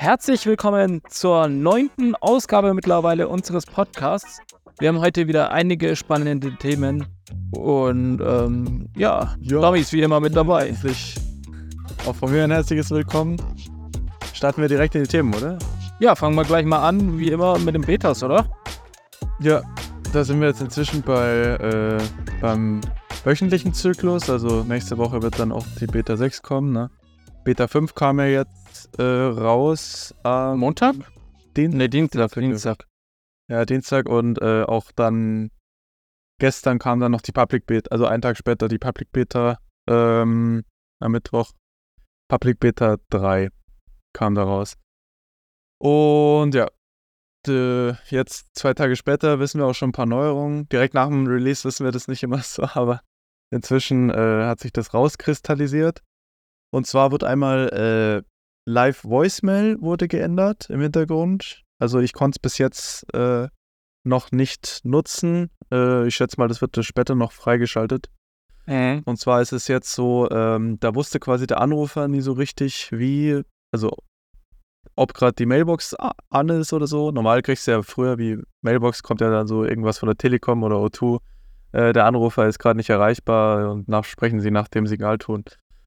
Herzlich willkommen zur neunten Ausgabe mittlerweile unseres Podcasts. Wir haben heute wieder einige spannende Themen und ähm, ja, Ja. Tommy ist wie immer mit dabei. Herzlich, auch von mir ein herzliches Willkommen. Starten wir direkt in die Themen, oder? Ja, fangen wir gleich mal an, wie immer mit dem Betas, oder? Ja, da sind wir jetzt inzwischen bei, äh, beim wöchentlichen Zyklus. Also nächste Woche wird dann auch die Beta 6 kommen. Ne? Beta 5 kam ja jetzt äh, raus am Montag? Dien Ne, Dienstag, Dienstag. Ja, Dienstag und äh, auch dann gestern kam dann noch die Public Beta, also einen Tag später die Public Beta ähm, am Mittwoch. Public Beta 3 kam da raus. Und ja, jetzt zwei Tage später wissen wir auch schon ein paar Neuerungen. Direkt nach dem Release wissen wir das nicht immer so, aber inzwischen äh, hat sich das rauskristallisiert. Und zwar wird einmal äh, Live Voicemail wurde geändert im Hintergrund. Also ich konnte es bis jetzt äh, noch nicht nutzen. Äh, ich schätze mal, das wird später noch freigeschaltet. Mhm. Und zwar ist es jetzt so, ähm, da wusste quasi der Anrufer nie so richtig, wie, also ob gerade die Mailbox an ist oder so. Normal kriegst du ja früher, wie Mailbox kommt ja dann so irgendwas von der Telekom oder O2. Äh, der Anrufer ist gerade nicht erreichbar und nach, sprechen sie nach dem Signalton.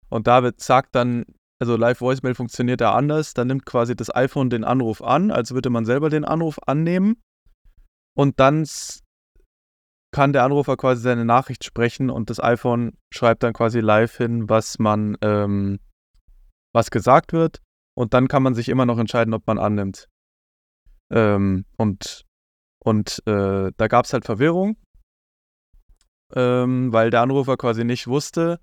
Und David sagt dann, also Live Voicemail funktioniert da anders. Da nimmt quasi das iPhone den Anruf an, als würde man selber den Anruf annehmen. Und dann kann der Anrufer quasi seine Nachricht sprechen und das iPhone schreibt dann quasi live hin, was man, ähm, was gesagt wird. Und dann kann man sich immer noch entscheiden, ob man annimmt. Ähm, und und äh, da gab es halt Verwirrung, ähm, weil der Anrufer quasi nicht wusste,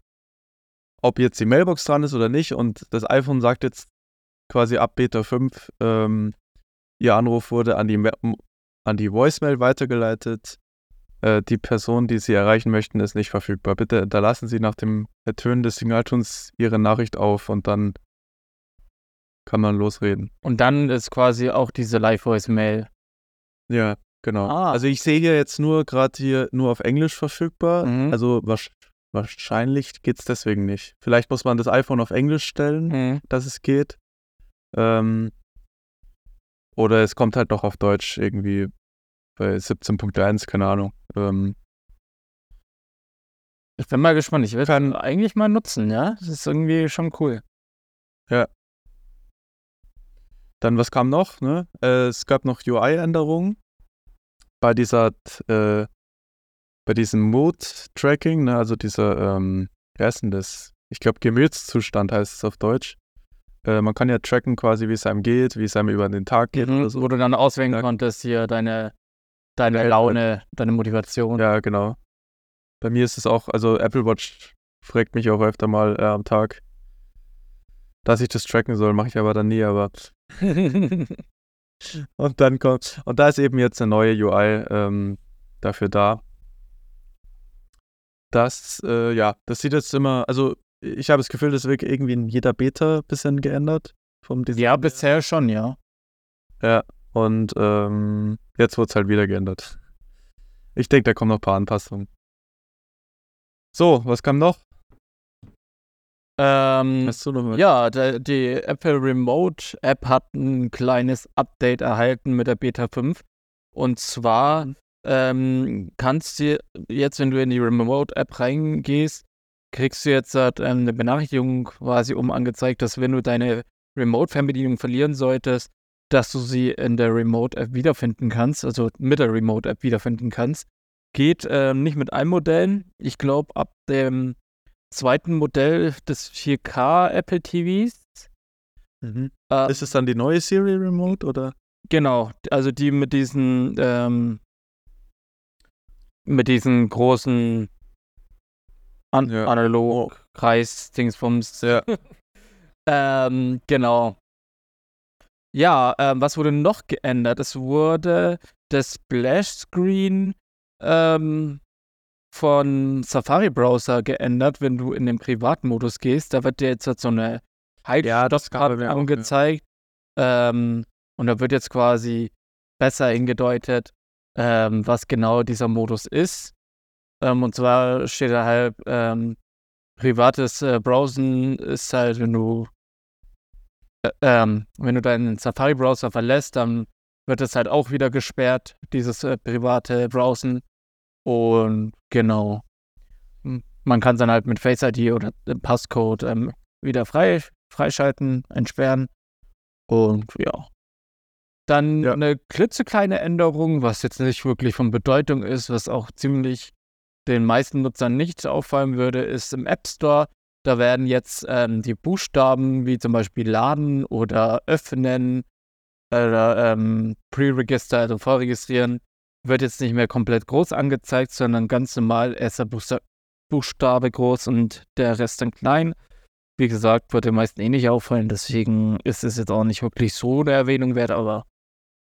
ob jetzt die Mailbox dran ist oder nicht. Und das iPhone sagt jetzt quasi ab Beta 5, ähm, ihr Anruf wurde an die, an die Voicemail weitergeleitet. Äh, die Person, die Sie erreichen möchten, ist nicht verfügbar. Bitte hinterlassen Sie nach dem Ertönen des Signaltons Ihre Nachricht auf und dann kann man losreden. Und dann ist quasi auch diese Live-Voice-Mail. Ja, genau. Ah. Also ich sehe hier jetzt nur gerade hier nur auf Englisch verfügbar. Mhm. Also wasch- wahrscheinlich geht es deswegen nicht. Vielleicht muss man das iPhone auf Englisch stellen, Mhm. dass es geht. Ähm, oder es kommt halt noch auf Deutsch irgendwie bei 17.1, keine Ahnung. Ähm, Ich bin mal gespannt. Ich werde ihn eigentlich mal nutzen, ja? Das ist irgendwie schon cool. Dann, was kam noch? Ne? Äh, es gab noch UI-Änderungen bei dieser, äh, bei diesem Mood-Tracking, ne? also dieser, ähm, wie heißt denn das? Ich glaube, Gemütszustand heißt es auf Deutsch. Äh, man kann ja tracken quasi, wie es einem geht, wie es einem über den Tag geht Mhm, so. Wo du dann auswählen Ja. konntest, hier deine, deine Ja, Laune, deine Motivation. Ja, genau. Bei mir ist es auch, also Apple Watch fragt mich auch öfter mal äh, am Tag, dass ich das tracken soll, mache ich aber dann nie, aber Und dann kommt, und da ist eben jetzt eine neue UI ähm, dafür da. Das, äh, ja, das sieht jetzt immer, also ich habe das Gefühl, das wird irgendwie in jeder Beta ein bisschen geändert. Vom Design ja, her. bisher schon, ja. Ja, und ähm, jetzt wird es halt wieder geändert. Ich denke, da kommen noch ein paar Anpassungen. So, was kam noch? Ähm, Hast du noch was? ja, der, die Apple Remote App hat ein kleines Update erhalten mit der Beta 5. Und zwar ähm, kannst du jetzt, wenn du in die Remote App reingehst, kriegst du jetzt halt, ähm, eine Benachrichtigung quasi um angezeigt, dass wenn du deine Remote-Fernbedienung verlieren solltest, dass du sie in der Remote App wiederfinden kannst, also mit der Remote App wiederfinden kannst. Geht ähm, nicht mit allen Modellen. Ich glaube, ab dem zweiten Modell des 4K Apple TVs. Mhm. Äh, Ist es dann die neue Siri Remote oder? genau, also die mit diesen ähm, mit diesen großen An Ja. analog Kreis Dingsbums. Ja. ähm, genau. Ja, ähm, was wurde noch geändert? Es wurde das Splash Screen ähm, von Safari Browser geändert, wenn du in den Privatmodus gehst. Da wird dir jetzt halt so eine Ja, auch, ja. angezeigt. Ähm, und da wird jetzt quasi besser hingedeutet, ähm, was genau dieser Modus ist. Ähm, und zwar steht da halt, ähm, privates äh, Browsen ist halt, wenn du äh, ähm, wenn du deinen Safari-Browser verlässt, dann wird es halt auch wieder gesperrt, dieses äh, private Browsen. Und genau. Man kann es dann halt mit Face ID oder Passcode ähm, wieder frei, freischalten, entsperren. Und ja. Dann Ja. eine klitzekleine Änderung, was jetzt nicht wirklich von Bedeutung ist, was auch ziemlich den meisten Nutzern nicht auffallen würde, ist im App Store. Da werden jetzt ähm, die Buchstaben wie zum Beispiel laden oder öffnen oder ähm, Pre-Register, also vorregistrieren, wird jetzt nicht mehr komplett groß angezeigt, sondern ganz normal erster Buchsta Buchstabe groß und der Rest dann klein. Wie gesagt, wird den meisten eh nicht auffallen, deswegen ist es jetzt auch nicht wirklich so eine Erwähnung wert, aber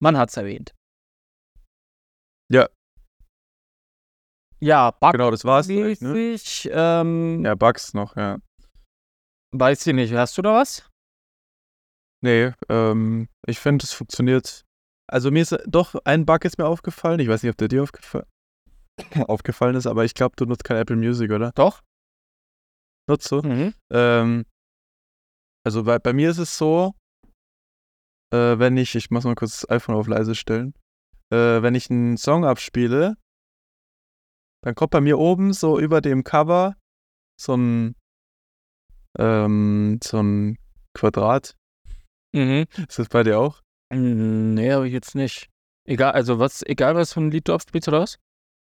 man hat es erwähnt. Ja. Ja, Genau, das war's. Ne? bugmäßig, ähm, Ja, Bugs noch, ja. weiß ich nicht. Hast du da was? Nee, ähm, ich finde, es funktioniert. Also mir ist doch ein Bug ist mir aufgefallen. Ich weiß nicht, ob der dir aufgefa aufgefallen ist, aber ich glaube, du nutzt kein Apple Music, oder? Doch. Nutzt du? Mhm. Ähm, also bei, bei mir ist es so, äh, wenn ich, ich muss mal kurz das iPhone auf leise stellen, äh, wenn ich einen Song abspiele, dann kommt bei mir oben so über dem Cover so ein, ähm, so ein Quadrat. Mhm. Ist das bei dir auch? Nee, aber jetzt nicht. Egal, also was, egal was für ein Lied du abspielst oder was?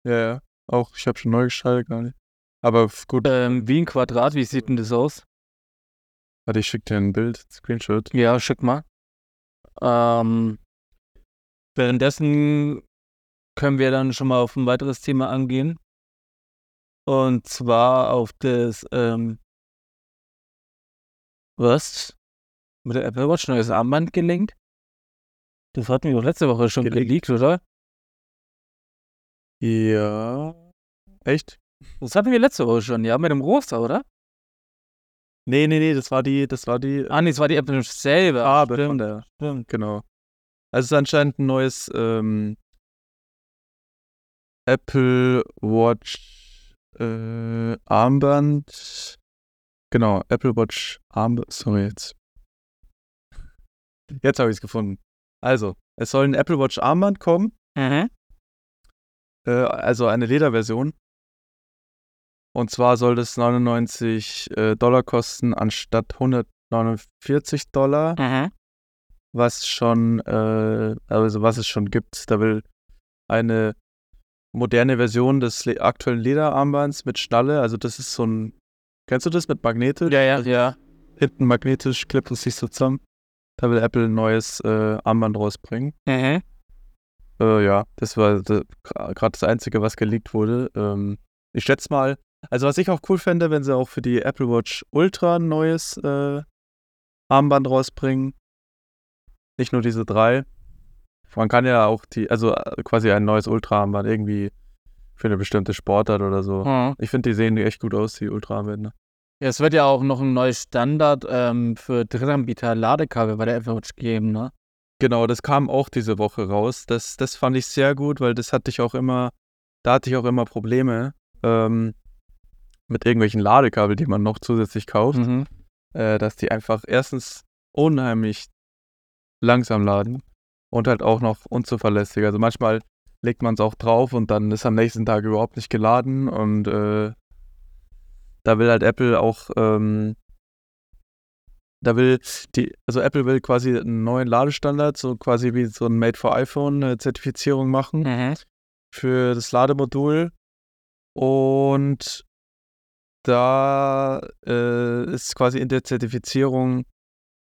Ja, ja. Auch, ich habe schon neu geschaltet, gar nicht. Aber gut, Ähm, wie ein Quadrat, wie sieht denn das aus? warte, ich schicke dir ein Bild, Screenshot. Ja, schick mal. Ähm, währenddessen können wir dann schon mal auf ein weiteres Thema angehen. Und zwar auf das, ähm, was? Mit der Apple Watch neues Armband gelinkt? Das hatten wir doch letzte Woche schon Gelinkt. geleakt, oder? Ja. Echt? Das hatten wir letzte Woche schon, ja, mit dem Roster, oder? Nee, nee, nee, das war die, das war die Ah, nee, es war die Apple selber. Farbe stimmt, von der. stimmt. Genau. Also es ist anscheinend ein neues ähm, Apple Watch äh, Armband. Genau, Apple Watch Armband. Sorry, jetzt. Jetzt habe ich es gefunden. Also, es soll ein Apple Watch Armband kommen. Mhm. Äh, also eine Lederversion. Und zwar soll das 99 äh, Dollar kosten anstatt 149 Dollar, Mhm. was schon, äh, also was es schon gibt. Da will eine moderne Version des le aktuellen Lederarmbands mit Schnalle. Also das ist so ein, kennst du das mit magnetisch? Ja, ja, ja. Hinten magnetisch klippt es sich so zusammen. Da will Apple ein neues äh, Armband rausbringen. Mhm. Äh, ja, das war gerade das Einzige, was geleakt wurde. Ähm, ich schätze mal, also was ich auch cool fände, wenn sie auch für die Apple Watch Ultra ein neues äh, Armband rausbringen. Nicht nur diese drei. Man kann ja auch die, also äh, quasi ein neues Ultra-Armband irgendwie für eine bestimmte Sportart oder so. Mhm. Ich finde, die sehen echt gut aus, die Ultra-Armbänder. Ja, es wird ja auch noch ein neues Standard ähm, für Drittanbieter Ladekabel bei der Apple Watch geben, ne? Genau, das kam auch diese Woche raus. Das, das fand ich sehr gut, weil das hatte ich auch immer, da hatte ich auch immer Probleme ähm, mit irgendwelchen Ladekabel, die man noch zusätzlich kauft, Mhm. äh, dass die einfach erstens unheimlich langsam laden und halt auch noch unzuverlässig. Also manchmal legt man es auch drauf und dann ist am nächsten Tag überhaupt nicht geladen und äh, da will halt Apple auch, ähm, da will die, also Apple will quasi einen neuen Ladestandard, so quasi wie so ein Made for iPhone äh, Zertifizierung machen Mhm. für das Lademodul. Und da äh, ist quasi in der Zertifizierung,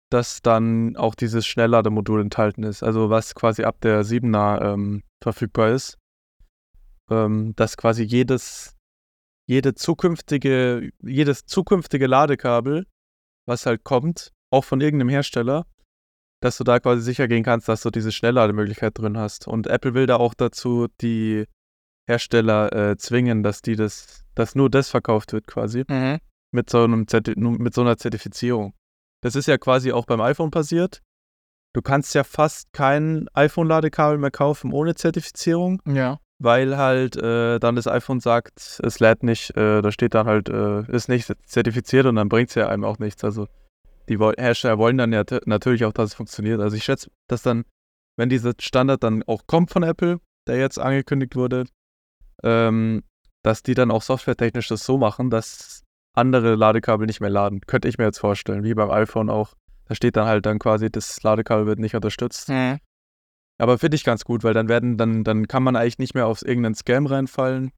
dass dann auch dieses Schnelllademodul enthalten ist. Also was quasi ab der 7er ähm, verfügbar ist. Ähm, dass quasi jedes, jede zukünftige, jedes zukünftige Ladekabel, was halt kommt, auch von irgendeinem Hersteller, dass du da quasi sicher gehen kannst, dass du diese Schnelllademöglichkeit drin hast. Und Apple will da auch dazu die Hersteller äh, zwingen, dass die das, dass nur das verkauft wird quasi Mhm. mit so einem Zerti mit so einer Zertifizierung. Das ist ja quasi auch beim iPhone passiert. Du kannst ja fast kein iPhone-Ladekabel mehr kaufen ohne Zertifizierung, Ja. weil halt äh, dann das iPhone sagt, es lädt nicht, äh, da steht dann halt, äh, ist nicht zertifiziert und dann bringt es ja einem auch nichts. Also die Hersteller wollen dann ja natürlich auch, dass es funktioniert. Also ich schätze, dass dann, wenn dieser Standard dann auch kommt von Apple, der jetzt angekündigt wurde, ähm, dass die dann auch softwaretechnisch das so machen, dass andere Ladekabel nicht mehr laden. Könnte ich mir jetzt vorstellen, wie beim iPhone auch. Da steht dann halt dann quasi, das Ladekabel wird nicht unterstützt. Mhm. Aber finde ich ganz gut, weil dann werden, dann, dann kann man eigentlich nicht mehr auf irgendeinen Scam reinfallen,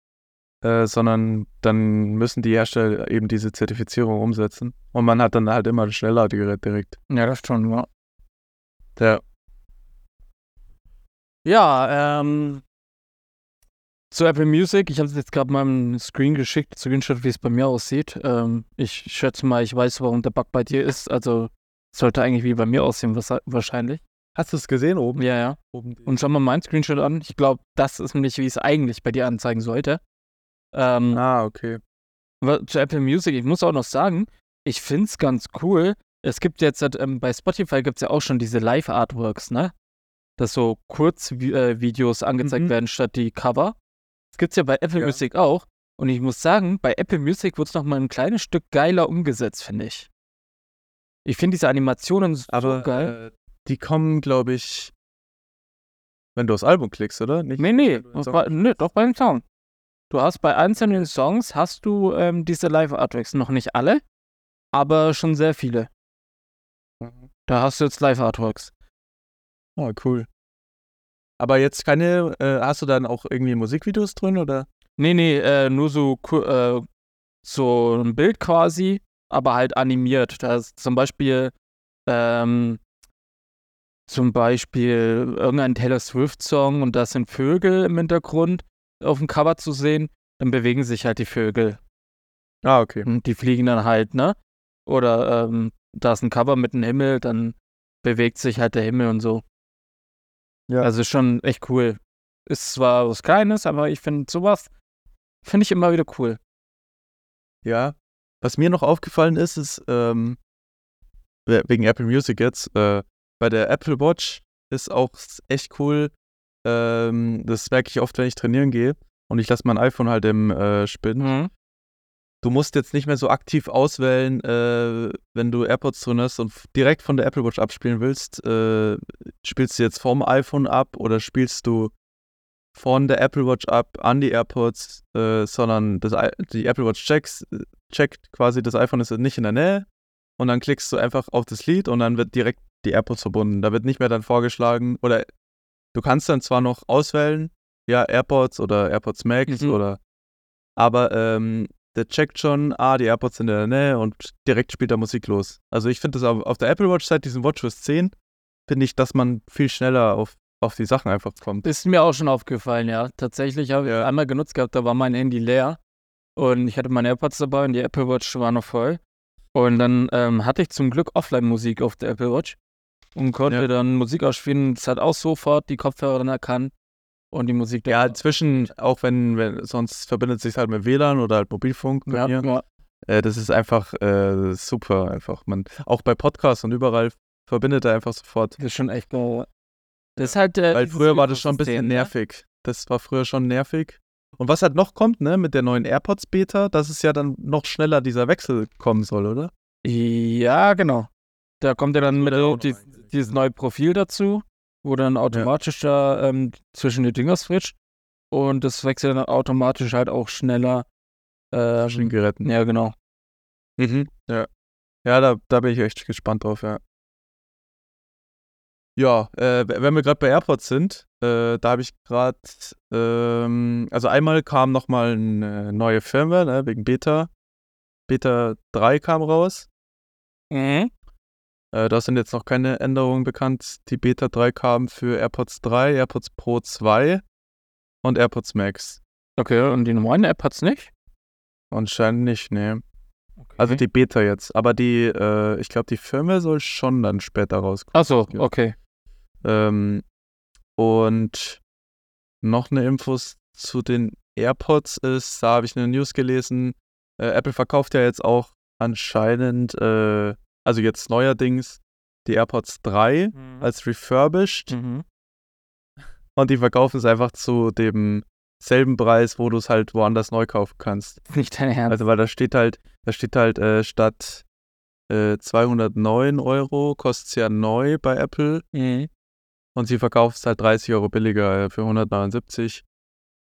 äh, sondern dann müssen die Hersteller eben diese Zertifizierung umsetzen. Und man hat dann halt immer ein Schnellladegerät direkt. Ja, das schon, ja. Ja. Ja, ähm, zu Apple Music, ich habe jetzt gerade mal einen Screen geschickt, Screenshot, wie es bei mir aussieht. Ähm, ich schätze mal, ich weiß, warum der Bug bei dir ist. Also sollte eigentlich wie bei mir aussehen, was, wahrscheinlich. Hast du es gesehen oben? Ja, ja. oben Und schau mal meinen Screenshot an. Ich glaube, das ist nämlich, wie es eigentlich bei dir anzeigen sollte. Ähm, ah, okay. zu Apple Music, ich muss auch noch sagen, ich finde es ganz cool. Es gibt jetzt, ähm, bei Spotify gibt es ja auch schon diese Live-Artworks, ne? Dass so Kurzvideos angezeigt Mhm. werden statt die Cover. Das gibt es ja bei Apple Ja. Music auch. Und ich muss sagen, bei Apple Music wird es nochmal ein kleines Stück geiler umgesetzt, finde ich. Ich finde diese Animationen so Aber geil. äh, die kommen, glaube ich, wenn du aufs Album klickst, oder? Nicht? Nee, nee, bei, nee, doch beim Song. Du hast bei einzelnen Songs hast du ähm, diese Live-Artworks. Noch nicht alle, aber schon sehr viele. Mhm. Da hast du jetzt Live-Artworks. Oh, cool. Aber jetzt keine, äh, hast du dann auch irgendwie Musikvideos drin, oder? Nee, nee, äh, nur so, äh, so ein Bild quasi, aber halt animiert. Da ist zum Beispiel, ähm, zum Beispiel irgendein Taylor Swift-Song und da sind Vögel im Hintergrund auf dem Cover zu sehen. Dann bewegen sich halt die Vögel. Ah, okay. Und die fliegen dann halt, ne? Oder ähm, da ist ein Cover mit dem Himmel, dann bewegt sich halt der Himmel und so. Ja. Also schon echt cool. Ist zwar was Kleines, aber ich finde sowas, finde ich immer wieder cool. Ja. Was mir noch aufgefallen ist, ist, ähm, we- wegen Apple Music jetzt, äh, bei der Apple Watch ist auch echt cool, ähm, das merke ich oft, wenn ich trainieren gehe und ich lasse mein iPhone halt im äh, Spin. Mhm. Du musst jetzt nicht mehr so aktiv auswählen, äh, wenn du AirPods drin hast und direkt von der Apple Watch abspielen willst. Äh, spielst du jetzt vom iPhone ab oder spielst du von der Apple Watch ab an die AirPods, äh, sondern das, die Apple Watch checks, checkt quasi, das iPhone ist nicht in der Nähe und dann klickst du einfach auf das Lied und dann wird direkt die AirPods verbunden. Da wird nicht mehr dann vorgeschlagen oder du kannst dann zwar noch auswählen, ja, AirPods oder AirPods Max Mhm. oder aber ähm, der checkt schon, ah, die AirPods sind in der Nähe und direkt spielt da Musik los. Also ich finde das auf, auf der Apple Watch seit diesem WatchOS 10, finde ich, dass man viel schneller auf, auf die Sachen einfach kommt. Ist mir auch schon aufgefallen, ja. Tatsächlich habe ich Ja. einmal genutzt gehabt, da war mein Handy leer und ich hatte meine AirPods dabei und die Apple Watch war noch voll. Und dann ähm, hatte ich zum Glück Offline-Musik auf der Apple Watch und konnte Ja. dann Musik ausspielen. Es hat auch sofort die Kopfhörer dann erkannt und die Musik Ja, inzwischen, auch wenn, wenn sonst verbindet sich halt mit WLAN oder halt Mobilfunk bei ja, mir. ja. Äh, das ist einfach äh, super einfach. Man, auch bei Podcasts und überall verbindet er einfach sofort. Das ist schon echt geil. Das ist halt, äh, Weil früher war das schon ein bisschen ne? nervig. Das war früher schon nervig. Und was halt noch kommt, ne, mit der neuen AirPods Beta, dass es ja dann noch schneller dieser Wechsel kommen soll, oder? Ja, genau. Da kommt ja dann mit dieses neue Profil dazu, wo dann automatisch da ähm, zwischen die Dinger switcht. Und das wechselt dann automatisch halt auch schneller. Zwischen Ähm, Geräten. ja, genau. Mhm. Ja. Ja, da, da bin ich echt gespannt drauf, ja. Ja, äh, wenn wir gerade bei AirPods sind, äh, da habe ich gerade, ähm, also einmal kam nochmal eine neue Firmware, ne, wegen Beta. Beta 3 kam raus. Mhm. Äh, da sind jetzt noch keine Änderungen bekannt. Die Beta 3 kam für AirPods 3, AirPods Pro 2 und AirPods Max. Okay, und die normalen App hat's nicht? Anscheinend nicht, ne. Okay. Also die Beta jetzt. Aber die, äh, ich glaube, die Firmware soll schon dann später rauskommen. Achso, Ja. okay. Ähm, und noch eine Infos zu den AirPods ist, da habe ich eine News gelesen. Äh, Apple verkauft ja jetzt auch anscheinend, äh, also jetzt neuerdings, die AirPods 3 als refurbished Mhm. und die verkaufen es einfach zu dem selben Preis, wo du es halt woanders neu kaufen kannst. Nicht dein Ernst. Also weil da steht halt, da steht halt äh, statt äh, 209 Euro, kostet es ja neu bei Apple. Mhm. Und sie verkauft es halt 30 Euro billiger äh, für 179.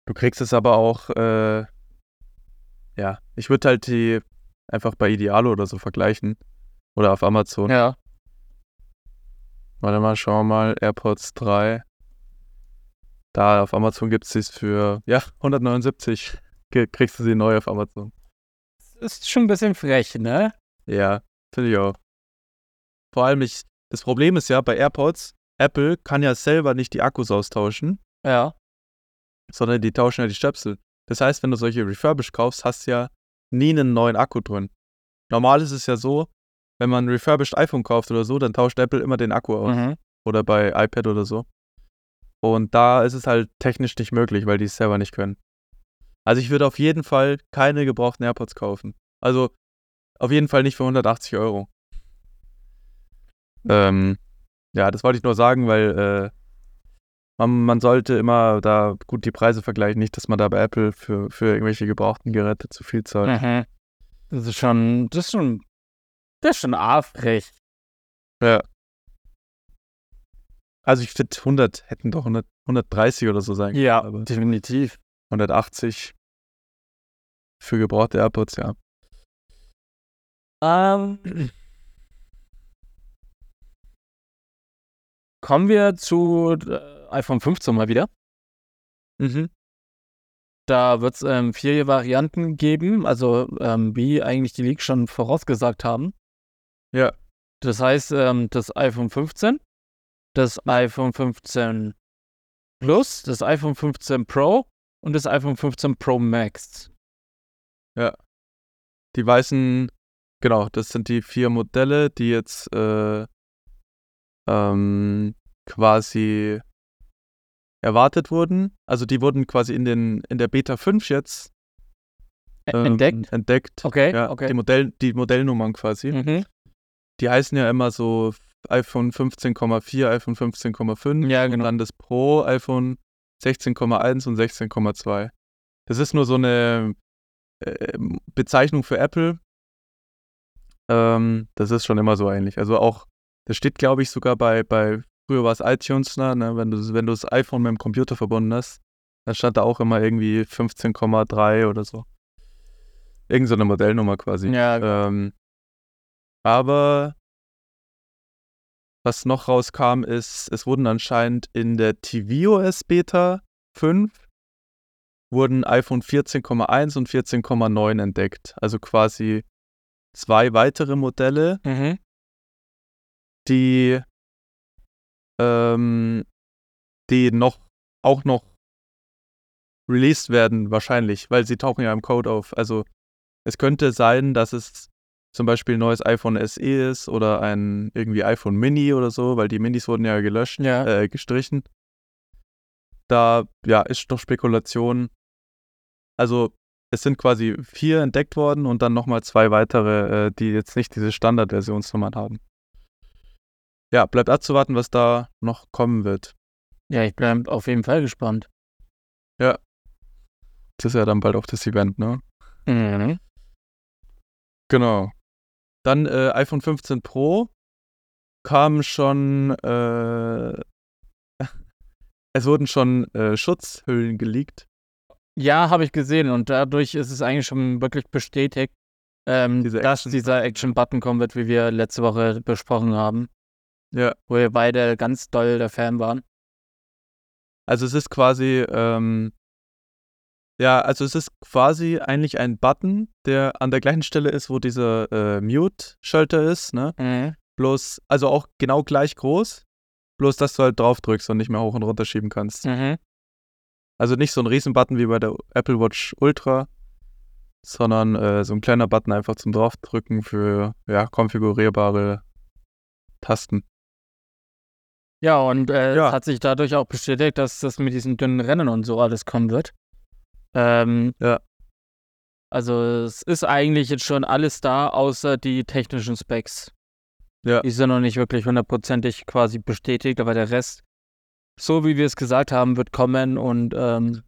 Du kriegst es aber auch, äh, ja, ich würde halt die einfach bei Idealo oder so vergleichen. Oder auf Amazon. Ja. Warte mal, schauen wir mal. AirPods 3. Da auf Amazon gibt es sie für, ja, 179. Ge- Kriegst du sie neu auf Amazon. Ist schon ein bisschen frech, ne? Ja, finde ich auch. Vor allem, ich, das Problem ist ja bei AirPods, Apple kann ja selber nicht die Akkus austauschen, Ja. sondern die tauschen ja die Stöpsel. Das heißt, wenn du solche refurbished kaufst, hast du ja nie einen neuen Akku drin. Normal ist es ja so, wenn man ein refurbished iPhone kauft oder so, dann tauscht Apple immer den Akku aus. Mhm. Oder bei iPad oder so. Und da ist es halt technisch nicht möglich, weil die es selber nicht können. Also ich würde auf jeden Fall keine gebrauchten AirPods kaufen. Also auf jeden Fall nicht für 180 Euro. Ähm, ja, das wollte ich nur sagen, weil äh, man, man sollte immer da gut die Preise vergleichen, nicht, dass man da bei Apple für, für irgendwelche gebrauchten Geräte zu viel zahlt. Mhm. Das ist schon, das ist schon, das ist schon affrech. Ja. Also ich finde 100 hätten doch 100, 130 oder so sein können. Ja, aber definitiv. 180 für gebrauchte AirPods, ja. Ähm, kommen wir zu äh, iPhone 15 mal wieder. Mhm. Da wird es ähm, vier Varianten geben, also ähm, wie eigentlich die Leaks schon vorausgesagt haben. Ja. Das heißt, ähm, das iPhone 15, das iPhone 15 Plus, das iPhone 15 Pro und das iPhone 15 Pro Max. Die weißen, genau, das sind die vier Modelle, die jetzt äh, ähm, quasi erwartet wurden. Also die wurden quasi in, den, in der Beta 5 jetzt Ä- ähm, Entdeckt? entdeckt. Okay, Ja, okay. Die, Modell, die Modellnummern quasi. Mhm. Die heißen ja immer so iPhone 15,4, iPhone 15,5 Ja, und genau. dann das Pro, iPhone 16,1 und 16,2. Das ist nur so eine äh, Bezeichnung für Apple. Ähm, das ist schon immer so ähnlich. Also auch, das steht, glaube ich, sogar bei, bei früher war es iTunes, ne? ne, Wenn, du, wenn du das iPhone mit dem Computer verbunden hast, dann stand da auch immer irgendwie 15,3 oder so. Irgend so eine Modellnummer quasi. Ja, Ähm, aber was noch rauskam, ist, es wurden anscheinend in der tvOS Beta 5 wurden iPhone 14,1 und 14,9 entdeckt. Also quasi zwei weitere Modelle, mhm. die, ähm, die noch auch noch released werden, wahrscheinlich, weil sie tauchen ja im Code auf. Also es könnte sein, dass es zum Beispiel ein neues iPhone SE ist oder ein irgendwie iPhone Mini oder so, weil die Minis wurden ja gelöscht, Ja. äh, gestrichen. Da, ja, ist noch Spekulation. Also es sind quasi vier entdeckt worden und dann nochmal zwei weitere, äh, die jetzt nicht diese Standardversionsnummern haben. Ja, bleibt abzuwarten, was da noch kommen wird. ja, ich bin auf jeden Fall gespannt. Das ist ja dann bald auch das Event, ne? Mhm. Genau. Dann äh, iPhone 15 Pro kam schon, äh, es wurden schon äh, Schutzhüllen geleakt. Ja, habe ich gesehen und dadurch ist es eigentlich schon wirklich bestätigt, ähm, Dieser dass Action- dieser Action-Button kommen wird, wie wir letzte Woche besprochen haben, Ja. wo wir beide ganz doll der Fan waren. Also es ist quasi, ähm, ja, also es ist quasi eigentlich ein Button, der an der gleichen Stelle ist, wo dieser äh, Mute-Schalter ist, ne? Mhm. Bloß, also auch genau gleich groß, bloß dass du halt drauf drückst und nicht mehr hoch und runter schieben kannst. Mhm. Also nicht so ein Riesenbutton wie bei der Apple Watch Ultra, sondern äh, so ein kleiner Button einfach zum draufdrücken für ja, konfigurierbare Tasten. Ja, und äh, Ja. es hat sich dadurch auch bestätigt, dass das mit diesen dünnen Rennen und so alles kommen wird. Ähm, Ja. Also es ist eigentlich jetzt schon alles da, außer die technischen Specs. Ja. Die sind noch nicht wirklich hundertprozentig quasi bestätigt, aber der Rest, so wie wir es gesagt haben, wird kommen und ähm,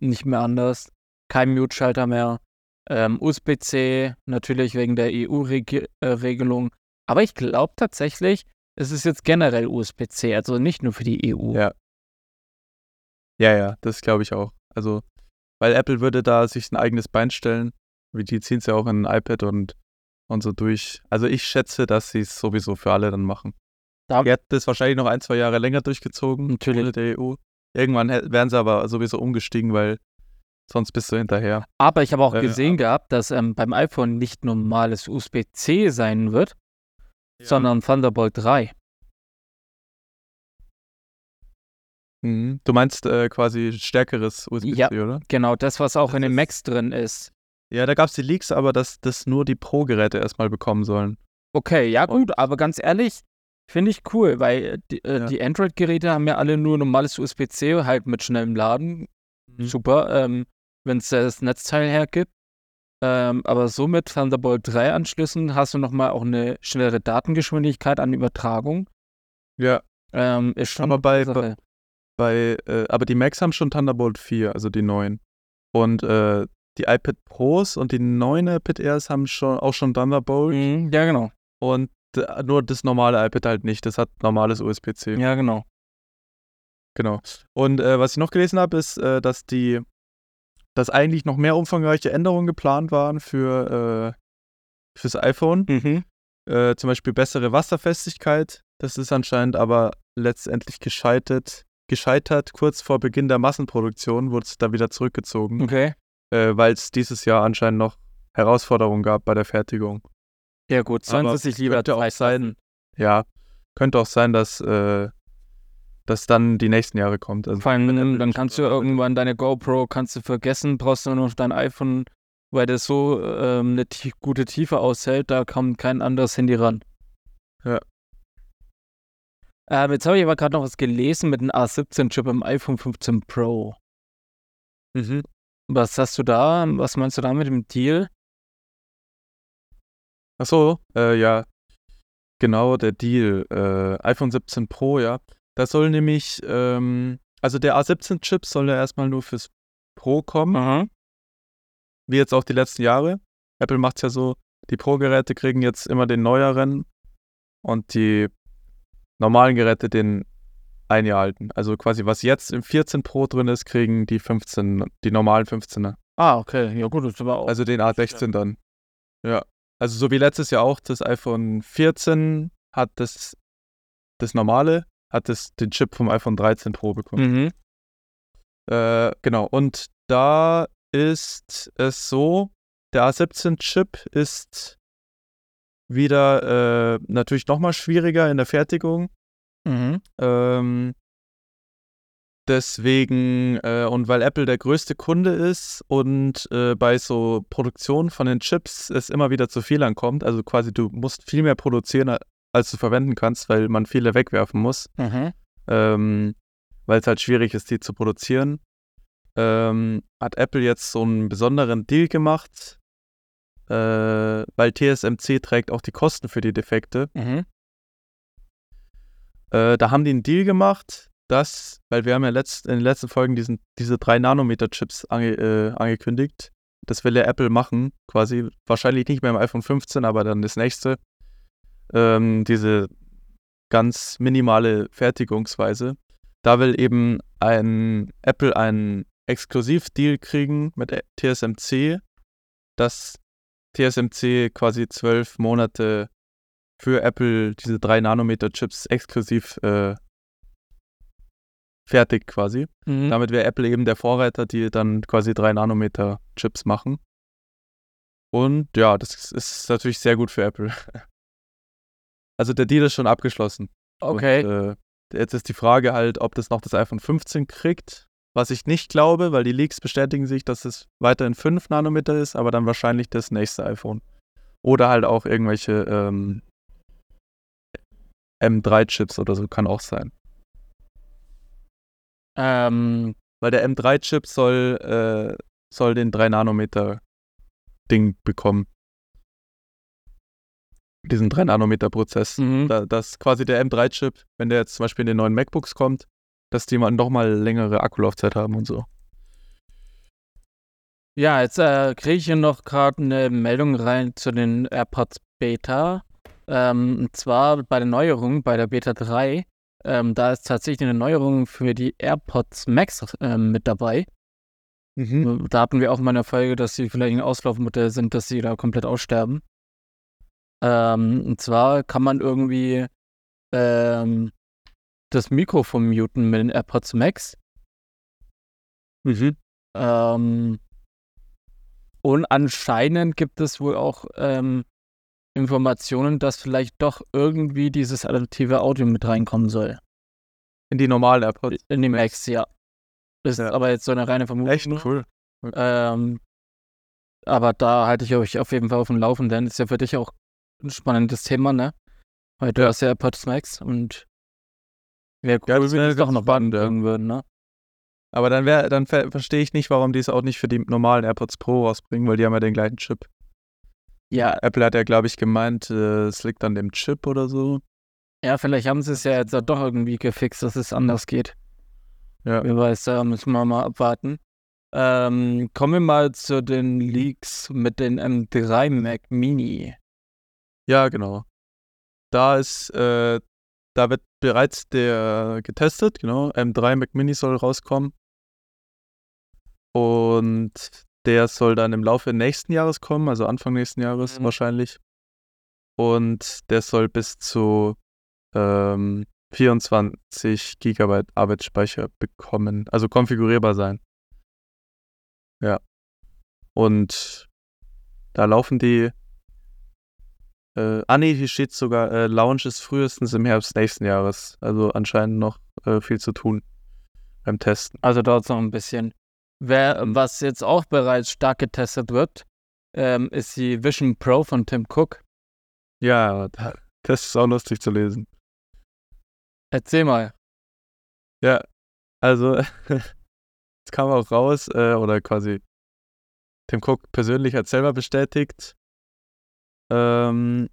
nicht mehr anders. Kein Mute-Schalter mehr. ähm, USB-C, natürlich wegen der EU-Regelung. Aber ich glaube tatsächlich, es ist jetzt generell USB-C, also nicht nur für die EU. Ja. Ja, ja, das glaube ich auch. Also, weil Apple würde da sich ein eigenes Bein stellen. Wie die ziehen es ja auch in ein iPad und, und so durch. Also ich schätze, dass sie es sowieso für alle dann machen. Da- Die hätten das wahrscheinlich noch ein, zwei Jahre länger durchgezogen. Natürlich. Ohne der EU. Irgendwann wären sie aber sowieso umgestiegen, weil sonst bist du hinterher. Aber ich habe auch Äh, gesehen gehabt, dass ähm, beim iPhone nicht normales USB-C sein wird, sondern Thunderbolt 3. Mhm. Du meinst äh, quasi stärkeres USB-C, Ja. oder? Genau, das, was auch Das in den Macs drin ist. Ja, da gab es die Leaks, aber dass das nur die Pro-Geräte erstmal bekommen sollen. Okay, ja gut, aber ganz ehrlich, finde ich cool, weil äh, die, äh, Ja. die Android-Geräte haben ja alle nur normales USB-C, halt mit schnellem Laden. Mhm. Super, ähm, wenn es das Netzteil hergibt. Ähm, aber so mit Thunderbolt 3 Anschlüssen hast du nochmal auch eine schnellere Datengeschwindigkeit an Übertragung. Ja, Ähm, ist schon Aber bei- Sache. Bei, äh, aber die Macs haben schon Thunderbolt 4, also die neuen. Und äh, die iPad Pros und die neuen iPad Airs haben schon auch schon Thunderbolt. Mhm, ja, genau. Und äh, nur das normale iPad halt nicht. Das hat normales USB-C. Ja, genau. Genau. Und äh, was ich noch gelesen habe, ist, äh, dass die, dass eigentlich noch mehr umfangreiche Änderungen geplant waren für äh, fürs iPhone. Mhm. Äh, zum Beispiel bessere Wasserfestigkeit. Das ist anscheinend aber letztendlich gescheitert. Gescheitert kurz vor Beginn der Massenproduktion wurde es da wieder zurückgezogen, Okay. äh, weil es dieses Jahr anscheinend noch Herausforderungen gab bei der Fertigung. Ja, gut, sollen Aber sie sich lieber könnte auch sein-. Ja, könnte auch sein, dass äh, das dann die nächsten Jahre kommt. Also, Vor allem, dann, kannst du irgendwann deine GoPro kannst du vergessen, brauchst du nur noch dein iPhone, weil das so ähm, eine gute Tiefe aushält, da kommt kein anderes Handy ran. Ja. Ähm, jetzt habe ich aber gerade noch was gelesen mit einem A17-Chip im iPhone 15 Pro. Mhm. Was hast du da? Was meinst du da mit dem Deal? Ach so, äh, ja. Genau, der Deal. Äh, iPhone 17 Pro, ja. Das soll nämlich, ähm, also der A17-Chip soll ja erstmal nur fürs Pro kommen, Aha. wie jetzt auch die letzten Jahre. Apple macht es ja so, die Pro-Geräte kriegen jetzt immer den neueren und die normalen Geräte den ein Jahr alten. Also quasi, was jetzt im 14 Pro drin ist, kriegen die 15, die normalen 15er. Ah, okay. Ja gut, das ist aber auch. Also den A16 dann. Ja. Also so wie letztes Jahr auch, das iPhone 14 hat das, das normale, hat das, den Chip vom iPhone 13 Pro bekommen. mhm. Äh, genau. Und da ist es so, der A17-Chip ist wieder äh, natürlich nochmal schwieriger in der Fertigung. Mhm. Ähm, deswegen, äh, und weil Apple der größte Kunde ist und äh, bei so Produktion von den Chips es immer wieder zu Fehlern kommt, also quasi du musst viel mehr produzieren, als du verwenden kannst, weil man viele wegwerfen muss, Mhm. ähm, weil es halt schwierig ist, die zu produzieren, ähm, hat Apple jetzt so einen besonderen Deal gemacht, äh, weil TSMC trägt auch die Kosten für die Defekte. Mhm. Äh, da haben die einen Deal gemacht, dass, weil wir haben ja letzt, in den letzten Folgen diesen, diese 3-Nanometer-Chips ange, äh, angekündigt. Das will ja Apple machen, quasi. Wahrscheinlich nicht mehr im iPhone 15, aber dann das nächste. Ähm, diese ganz minimale Fertigungsweise. Da will eben ein Apple einen Exklusivdeal kriegen mit TSMC, dass TSMC quasi zwölf Monate für Apple diese 3 Nanometer Chips exklusiv äh, fertig quasi. Mhm. Damit wäre Apple eben der Vorreiter, die dann quasi 3 Nanometer Chips machen. Und ja, das ist natürlich sehr gut für Apple. Also der Deal ist schon abgeschlossen. Okay. Und, äh, jetzt ist die Frage halt, ob das noch das iPhone 15 kriegt. Was ich nicht glaube, weil die Leaks bestätigen sich, dass es weiterhin 5 Nanometer ist, aber dann wahrscheinlich das nächste iPhone. Oder halt auch irgendwelche ähm, M3-Chips oder so, kann auch sein. ähm, Weil der M3-Chip soll, äh, soll den 3-Nanometer-Ding bekommen. Diesen 3-Nanometer-Prozess. mhm. Da, dass quasi der M3-Chip, wenn der jetzt zum Beispiel in den neuen MacBooks kommt, dass die mal noch mal längere Akkulaufzeit haben und so. Ja, jetzt äh, kriege ich hier noch gerade eine Meldung rein zu den AirPods Beta. Ähm, und zwar bei der Neuerung, bei der Beta 3. Ähm, da ist tatsächlich eine Neuerung für die AirPods Max ähm, mit dabei. Mhm. Da hatten wir auch mal eine Folge, dass sie vielleicht ein Auslaufmodell sind, dass sie da komplett aussterben. Ähm, und zwar kann man irgendwie ähm, das Mikrofon muten mit den AirPods Max. Mhm. Ähm, und anscheinend gibt es wohl auch ähm, Informationen, dass vielleicht doch irgendwie dieses adaptive Audio mit reinkommen soll. In die normalen AirPods. In die Max, ja. Das Ja. ist aber jetzt so eine reine Vermutung. Echt cool. Ähm, aber da halte ich euch auf jeden Fall auf dem Laufenden. Ist ja für dich auch ein spannendes Thema, ne? Weil du hast ja AirPods Max und wäre cool, Ja, das wenn es doch noch spannend, bringen würden, ne? Aber dann wär, dann ver verstehe ich nicht, warum die es auch nicht für die normalen AirPods Pro rausbringen, weil die haben ja den gleichen Chip. Ja, Apple hat ja, glaube ich, gemeint, äh, es liegt an dem Chip oder so. ja, vielleicht haben sie es ja jetzt doch irgendwie gefixt, dass es anders geht. Ja. Wer weiß, da müssen wir mal abwarten. Ähm, kommen wir mal zu den Leaks mit den M3 Mac Mini. Ja, genau. Da ist, äh, da wird bereits der getestet, genau. M3 Mac Mini soll rauskommen. Und der soll dann im Laufe nächsten Jahres kommen, also Anfang nächsten Jahres Mhm. wahrscheinlich. Und der soll bis zu ähm, 24 Gigabyte Arbeitsspeicher bekommen, also konfigurierbar sein. Ja. Und da laufen die äh, ah nee, hier steht sogar, äh, Launch ist frühestens im Herbst nächsten Jahres. Also anscheinend noch äh, viel zu tun beim Testen. Also dauert es noch ein bisschen. Wer, was jetzt auch bereits stark getestet wird, ähm, ist die Vision Pro von Tim Cook. Ja, da- das ist auch lustig zu lesen. Erzähl mal. Ja, also es kam auch raus, äh, oder quasi Tim Cook persönlich hat selber bestätigt, ähm,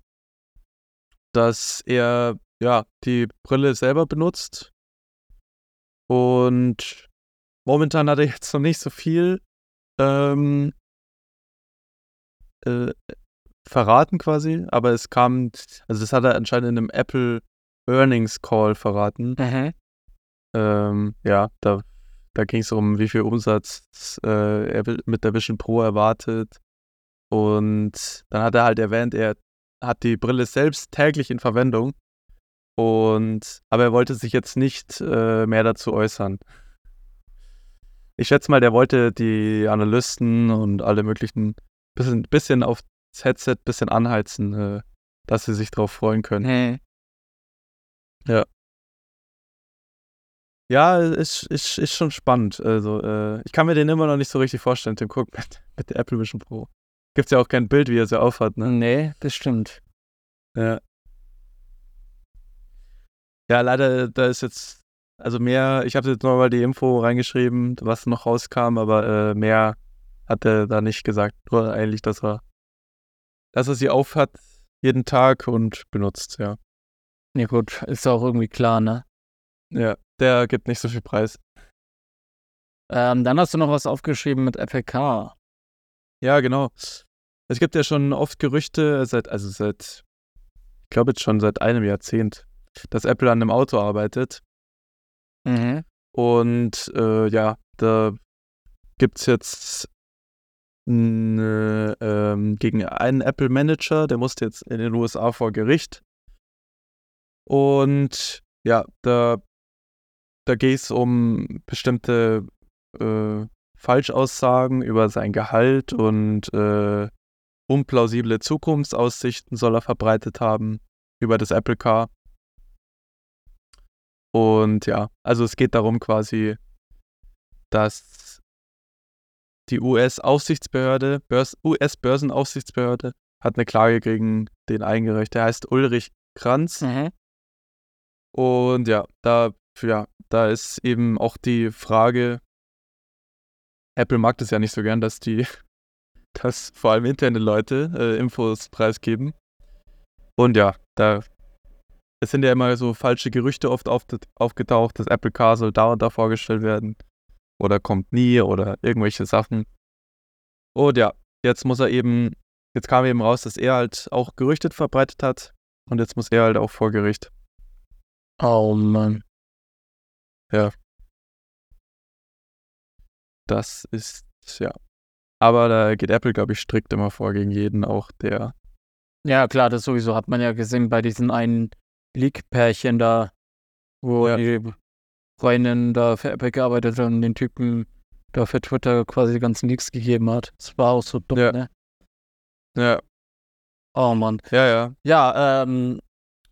dass er ja die Brille selber benutzt und momentan hat er jetzt noch nicht so viel ähm, äh, verraten quasi, aber es kam, also das hat er anscheinend in einem Apple Earnings Call verraten. Mhm. Ähm, ja, da, da ging es um, wie viel Umsatz äh, er will- mit der Vision Pro erwartet. Und dann hat er halt erwähnt, er hat die Brille selbst täglich in Verwendung. Und aber er wollte sich jetzt nicht äh, mehr dazu äußern. Ich schätze mal, der wollte die Analysten und alle möglichen bisschen, bisschen aufs Headset bisschen anheizen, äh, dass sie sich darauf freuen können. Mhm. Ja, ist, ist, ist schon spannend. Also, äh, ich kann mir den immer noch nicht so richtig vorstellen, Tim Cook mit, mit der Apple Vision Pro. Gibt's ja auch kein Bild, wie er sie aufhat, ne? Nee, das stimmt. Ja. Ja, leider, da ist jetzt, also mehr, ich habe jetzt nochmal die Info reingeschrieben, was noch rauskam, aber äh, mehr hat er da nicht gesagt. Nur eigentlich, dass er, dass er sie aufhat jeden Tag und benutzt, ja. Nee, gut, ist auch irgendwie klar, ne? Ja, der gibt nicht so viel Preis. Ähm, dann hast du noch was aufgeschrieben mit FLK. Ja, genau. Es gibt ja schon oft Gerüchte, seit, also seit, ich glaube jetzt schon seit einem Jahrzehnt, dass Apple an einem Auto arbeitet. Mhm. Und äh, ja, da gibt es jetzt n, ähm, gegen einen Apple-Manager, der musste jetzt in den USA vor Gericht. Und ja, da, da geht es um bestimmte äh, Falschaussagen über sein Gehalt und äh, unplausible Zukunftsaussichten soll er verbreitet haben über das Apple Car. Und ja, also es geht darum quasi, dass die US-Aufsichtsbehörde, Börs US-Börsenaufsichtsbehörde, hat eine Klage gegen den eingereicht. Der heißt Ulrich Kranz. Mhm. Und ja, da, ja, da ist eben auch die Frage, Apple mag das ja nicht so gern, dass die, dass vor allem interne Leute äh, Infos preisgeben. Und ja, da, es sind ja immer so falsche Gerüchte oft auf, aufgetaucht, das Apple Car soll da und da vorgestellt werden. Oder kommt nie oder irgendwelche Sachen. Und ja, jetzt muss er eben, jetzt kam eben raus, dass er halt auch Gerüchte verbreitet hat. Und jetzt muss er halt auch vor Gericht. Oh Mann. Das ist, ja. Aber da geht Apple, glaube ich, strikt immer vor gegen jeden, auch der. Ja, klar, das sowieso hat man ja gesehen bei diesen einen Leak-Pärchen da, wo Ja. die Freundin da für Apple gearbeitet hat und den Typen da für Twitter quasi die ganzen Leaks gegeben hat. Das war auch so dumm, Ja. ne? Ja, Oh Mann. ja, ja. Ja, ähm,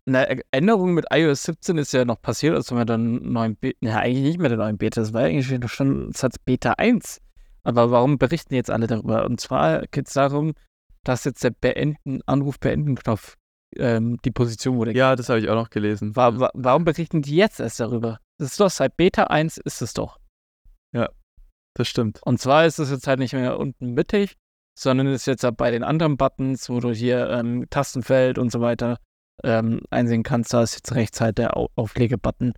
eine Änderung mit iOS 17 ist ja noch passiert, als wir dann neuen Beta, ja, eigentlich nicht mit der neuen Beta, das war ja eigentlich schon seit Beta 1. Aber warum berichten jetzt alle darüber? Und zwar geht es darum, dass jetzt der Beenden, Anruf-Beenden-Knopf ähm, die Position wurde. Ja, das habe ich auch noch gelesen. Wa wa warum berichten die jetzt erst darüber? Das ist doch seit Beta 1 ist es doch. Das stimmt. Und zwar ist es jetzt halt nicht mehr unten mittig, sondern ist jetzt halt bei den anderen Buttons, wo du hier ähm, Tastenfeld und so weiter ähm, einsehen kannst, da ist jetzt rechts halt der Au Auflegebutton.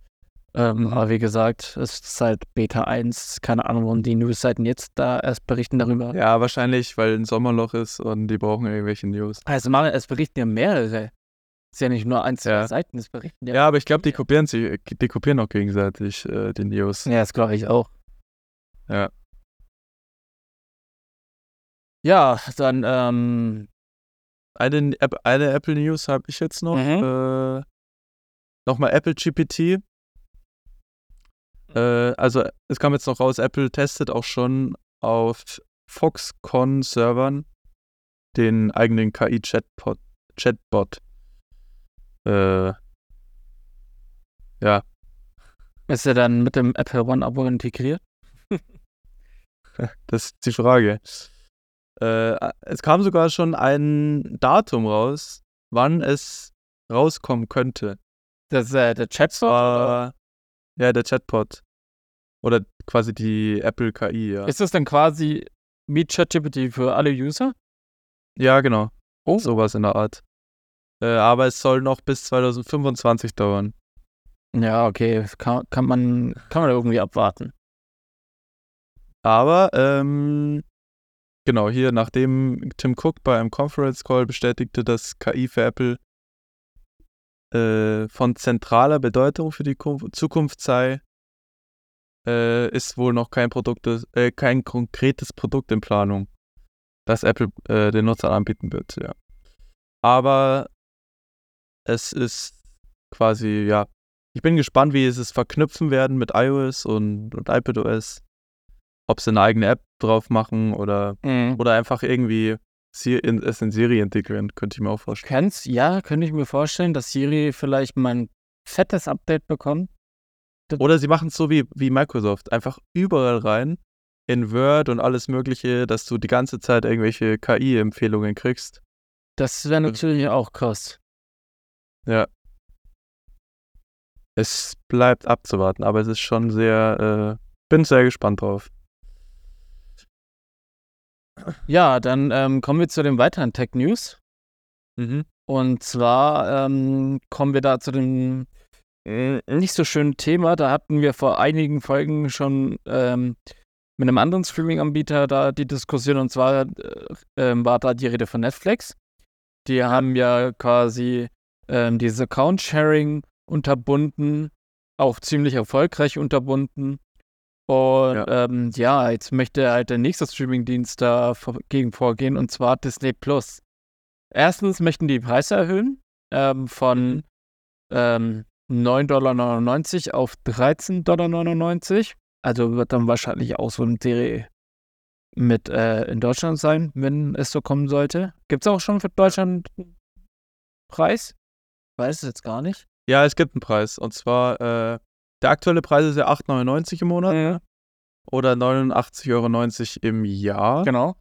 Ähm, aber wie gesagt, es ist halt Beta 1, keine Ahnung, warum die Newsseiten jetzt da erst berichten darüber. Ja, wahrscheinlich, weil ein Sommerloch ist und die brauchen irgendwelche News. Also machen, es berichten ja mehrere. Ist ja nicht nur zwei Ja. Seiten, es berichten ja. Ja, aber ich glaube, die kopieren sich, die kopieren auch gegenseitig äh, die News. Ja, das glaube ich auch. Ja. Ja, dann, ähm, Eine, eine Apple News habe ich jetzt noch. Mhm. Äh, Nochmal Apple GPT. Äh, also es kam jetzt noch raus, Apple testet auch schon auf Foxconn-Servern den eigenen KI-Chatbot. Chatbot. Äh, ja, ist er dann mit dem Apple One-Abo integriert? das ist die Frage. Äh, es kam sogar schon ein Datum raus, wann es rauskommen könnte. Das, äh, der Chatbot? oder? Ja, der Chatbot. Oder quasi die Apple KI, ja. Ist das dann quasi wie ChatGPT für alle User? ja, genau. Oh. Sowas in der Art. Äh, aber es soll noch bis 2025 dauern. Ja, okay. Kann, kann, man, kann man irgendwie abwarten. Aber, ähm, genau, hier, nachdem Tim Cook bei einem Conference Call bestätigte, dass KI für Apple äh, von zentraler Bedeutung für die Zukunft sei, äh, ist wohl noch kein Produkt, äh, kein konkretes Produkt in Planung, das Apple äh, den Nutzern anbieten wird, ja. Aber es ist quasi, ja, ich bin gespannt, wie sie es verknüpfen werden mit iOS und, und iPadOS. Ob sie eine eigene App drauf machen oder, oder einfach irgendwie in, es in Siri integrieren, könnte ich mir auch vorstellen. Kannst, ja, könnte ich mir vorstellen, dass Siri vielleicht mal ein fettes Update bekommt. Oder sie machen es so wie, wie Microsoft, einfach überall rein, in Word und alles Mögliche, dass du die ganze Zeit irgendwelche KI-Empfehlungen kriegst. Das wäre natürlich auch krass. Ja. Es bleibt abzuwarten, aber es ist schon sehr, äh, bin sehr gespannt drauf. Ja, dann ähm, kommen wir zu den weiteren Tech-News. Mhm. Und zwar ähm, kommen wir da zu dem äh, nicht so schönen Thema. Da hatten wir vor einigen Folgen schon ähm, mit einem anderen Streaming-Anbieter da die Diskussion. Und zwar äh, ähm, war da die Rede von Netflix. Die haben ja quasi ähm, dieses Account-Sharing unterbunden, auch ziemlich erfolgreich unterbunden. Und ja. Ähm, ja, jetzt möchte halt der nächste Streaming-Dienst da vor- gegen vorgehen, und zwar Disney Plus. Erstens möchten die Preise erhöhen ähm, von ähm, 9,99 Dollar auf 13,99 Dollar. Also wird dann wahrscheinlich auch so eine Serie mit äh, in Deutschland sein, wenn es so kommen sollte. Gibt es auch schon für Deutschland einen Preis? Weiß es jetzt gar nicht. Ja, es gibt einen Preis. Und zwar, äh, der aktuelle Preis ist ja 8,99 im Monat Ja, oder 89,90 Euro im Jahr. genau.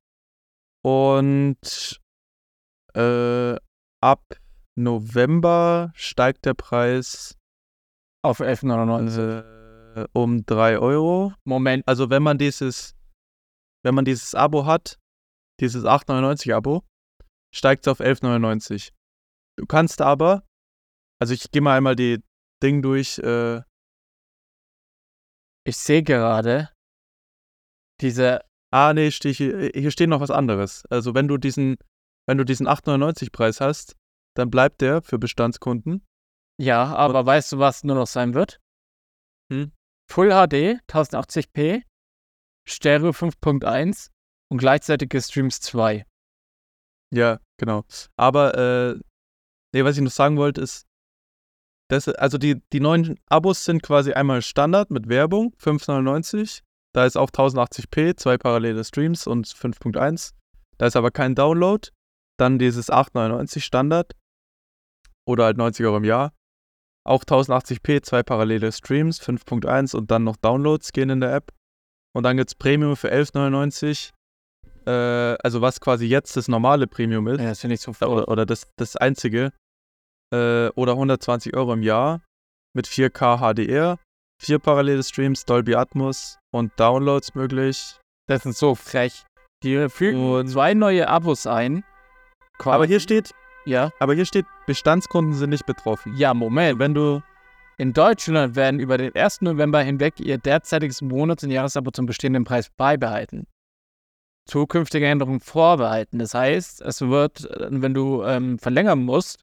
Und äh, ab November steigt der Preis Auf 11,99. äh, um 3 Euro. Moment. Also wenn man dieses, wenn man dieses Abo hat, dieses 8,99 Abo, steigt es auf 11,99. Du kannst aber, also ich gehe mal einmal die Ding durch, äh, Ich sehe gerade, diese Ah, nee, hier, steht noch was anderes. Also wenn du diesen, wenn du diesen 8,99 Preis hast, dann bleibt der für Bestandskunden. Ja, aber Und weißt du, was nur noch sein wird? Hm? Full HD, 1080p, Stereo 5.1 und gleichzeitige Streams 2. Ja, genau. Aber, äh, nee, was ich noch sagen wollte, ist, das, also die, die neuen Abos sind quasi einmal Standard mit Werbung, 5,99. Da ist auch 1080p, zwei parallele Streams und 5.1. Da ist aber kein Download. Dann dieses 8,99 Standard oder halt 90 Euro im Jahr. Auch 1080p, zwei parallele Streams, 5.1 und dann noch Downloads gehen in der App. Und dann gibt es Premium für 11,99. Äh, also was quasi jetzt das normale Premium ist. Ja, das finde ich so. Oder, oder das, das einzige. Äh, oder 120 Euro im Jahr mit 4K HDR vier parallele Streams, Dolby Atmos und Downloads möglich. Das sind so frech. Die fügen zwei neue Abos ein. Quasi. Aber hier steht, ja. Aber hier steht, Bestandskunden sind nicht betroffen. Ja, Moment. Wenn du in Deutschland werden über den 1. November hinweg ihr derzeitiges Monats- und Jahresabo zum bestehenden Preis beibehalten. Zukünftige Änderungen vorbehalten. Das heißt, es wird, wenn du ähm, verlängern musst,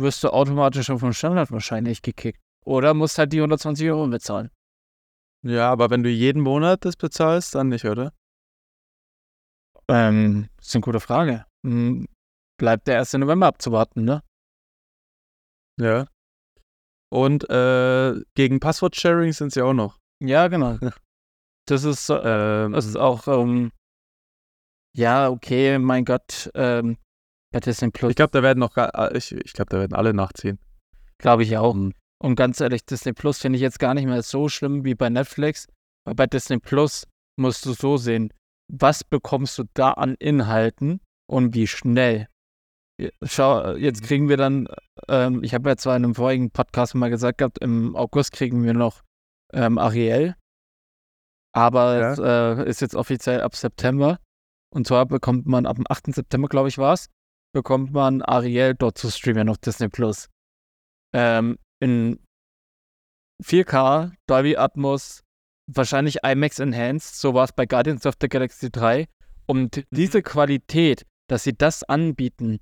wirst du automatisch auf den Standard wahrscheinlich gekickt. Oder musst halt die 120 Euro bezahlen. Ja, aber wenn du jeden Monat das bezahlst, dann nicht, oder? Ähm, das ist eine gute Frage. Hm, bleibt der 1. November abzuwarten, ne? Ja. Und äh, gegen Passwort-Sharing sind sie auch noch. Ja, genau. Das ist, ähm, das ist auch, ähm, ja, okay, mein Gott, ähm, bei Disney Plus. Ich glaube, da werden noch, äh, ich, ich glaube, da werden alle nachziehen. Glaube ich auch. Mhm. Und ganz ehrlich, Disney Plus finde ich jetzt gar nicht mehr so schlimm wie bei Netflix. Weil bei Disney Plus musst du so sehen, was bekommst du da an Inhalten und wie schnell. Schau, jetzt kriegen wir dann, ähm, ich habe ja zwar in einem vorigen Podcast mal gesagt gehabt, im August kriegen wir noch ähm, Ariel. Aber ja. es äh, ist jetzt offiziell ab September. Und zwar bekommt man ab dem 8. September, glaube ich, war es, bekommt man Ariel dort zu streamen auf Disney Plus. Ähm, in 4K, Dolby Atmos, wahrscheinlich IMAX Enhanced, so war es bei Guardians of the Galaxy 3. Und mhm. diese Qualität, dass sie das anbieten,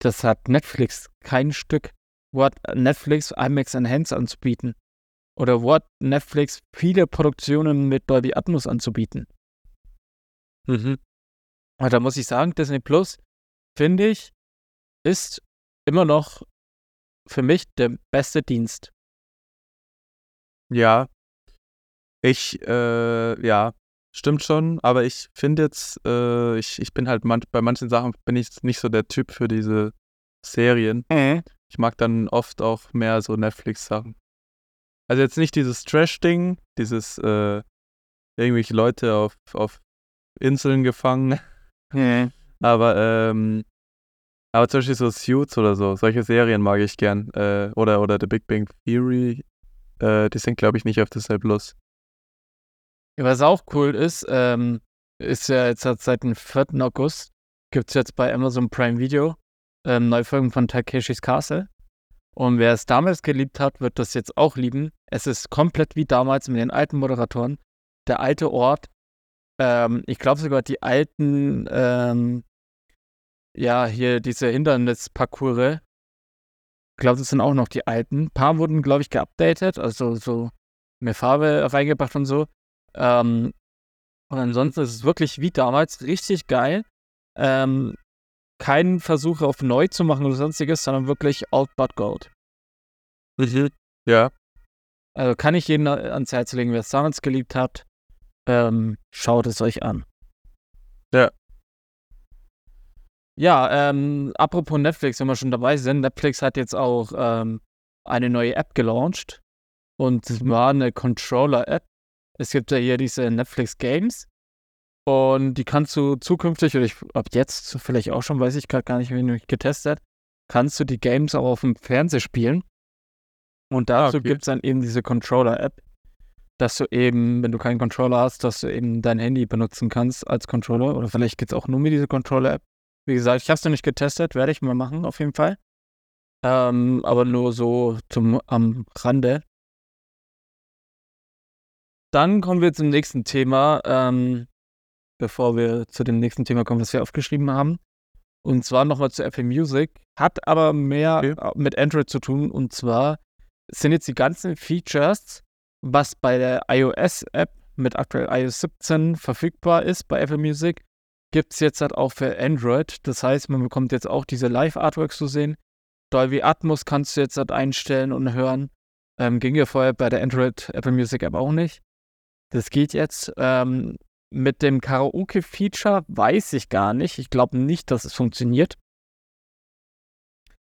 das hat Netflix kein Stück. Wo hat Netflix IMAX Enhanced anzubieten? Oder wo hat Netflix viele Produktionen mit Dolby Atmos anzubieten? Mhm. Aber da muss ich sagen, Disney Plus, finde ich, ist immer noch für mich der beste Dienst. Ja. Ich, äh, ja, stimmt schon, aber ich finde jetzt, äh, ich, ich bin halt man bei manchen Sachen bin ich nicht so der Typ für diese Serien. Mhm. Ich mag dann oft auch mehr so Netflix-Sachen. Also jetzt nicht dieses Trash-Ding, dieses äh, irgendwelche Leute auf, auf Inseln gefangen. Mhm. Aber ähm, aber zum Beispiel so Suits oder so, solche Serien mag ich gern. Äh, oder, oder The Big Bang Theory, äh, die sind, glaube ich, nicht auf Disney Plus. Was auch cool ist, ähm, ist ja jetzt seit dem 4. August, gibt es jetzt bei Amazon Prime Video ähm, Neufolgen von Takeshis Castle. Und wer es damals geliebt hat, wird das jetzt auch lieben. Es ist komplett wie damals mit den alten Moderatoren. Der alte Ort. Ähm, ich glaube sogar die alten ähm, ja, hier diese Hindernisparcours. Ich glaube, das sind auch noch die alten. Ein paar wurden, glaube ich, geupdatet, also so mehr Farbe reingebracht und so. Ähm, und ansonsten ist es wirklich wie damals richtig geil. Ähm, kein Versuch auf neu zu machen oder sonstiges, sondern wirklich old but gold. Mhm. Ja. Also kann ich jeden ans Herz legen, wer es damals geliebt hat, ähm, schaut es euch an. Ja. Ja, ähm, apropos Netflix, wenn wir schon dabei sind, Netflix hat jetzt auch ähm, eine neue App gelauncht. Und zwar eine Controller-App. Es gibt ja hier diese Netflix Games. Und die kannst du zukünftig, oder ich ab jetzt vielleicht auch schon, weiß ich gerade gar nicht, wenn du getestet, kannst du die Games auch auf dem Fernseher spielen. Und dazu ah, okay. gibt es dann eben diese Controller-App, dass du eben, wenn du keinen Controller hast, dass du eben dein Handy benutzen kannst als Controller. Oder vielleicht geht es auch nur mit dieser Controller-App. Wie gesagt, ich habe es noch nicht getestet, werde ich mal machen, auf jeden Fall. Ähm, aber nur so zum am Rande. Dann kommen wir zum nächsten Thema, ähm, bevor wir zu dem nächsten Thema kommen, was wir aufgeschrieben haben. Und zwar nochmal zu Apple Music. Hat aber mehr Okay. äh, mit Android zu tun. Und zwar sind jetzt die ganzen Features, was bei der iOS-App mit aktuell iOS 17 verfügbar ist bei Apple Music, gibt es jetzt halt auch für Android. Das heißt, man bekommt jetzt auch diese Live-Artworks zu sehen. Dolby Atmos kannst du jetzt halt einstellen und hören. Ähm, ging ja vorher bei der Android Apple Music App auch nicht. Das geht jetzt. Ähm, mit dem Karaoke-Feature weiß ich gar nicht. Ich glaube nicht, dass es funktioniert.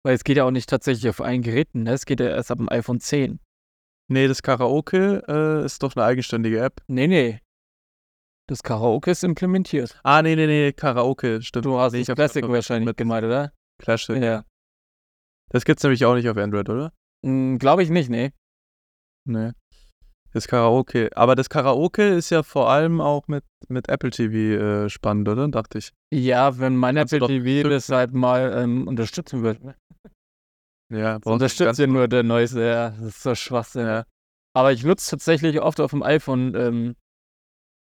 Weil es geht ja auch nicht tatsächlich auf allen Geräten. Ne? Es geht ja erst ab dem iPhone 10. Nee, das Karaoke äh, ist doch eine eigenständige App. Nee, nee. Das Karaoke ist implementiert. Ah, nee, nee, nee, Karaoke, stimmt. Du hast Nee, das Classic wahrscheinlich mit gemeint, oder? Classic. Ja. Das gibt's nämlich auch nicht auf Android, oder? Glaube ich nicht, nee. Nee. Das Karaoke. Aber das Karaoke ist ja vor allem auch mit, mit Apple TV äh, spannend, oder? Dachte ich. Ja, wenn mein Kannst Apple TV das halt mal ähm, unterstützen würde. Ja, Das unterstützt ja nur der neueste, ja. Das ist so Schwachsinn, ja. Aber ich nutze tatsächlich oft auf dem iPhone ähm,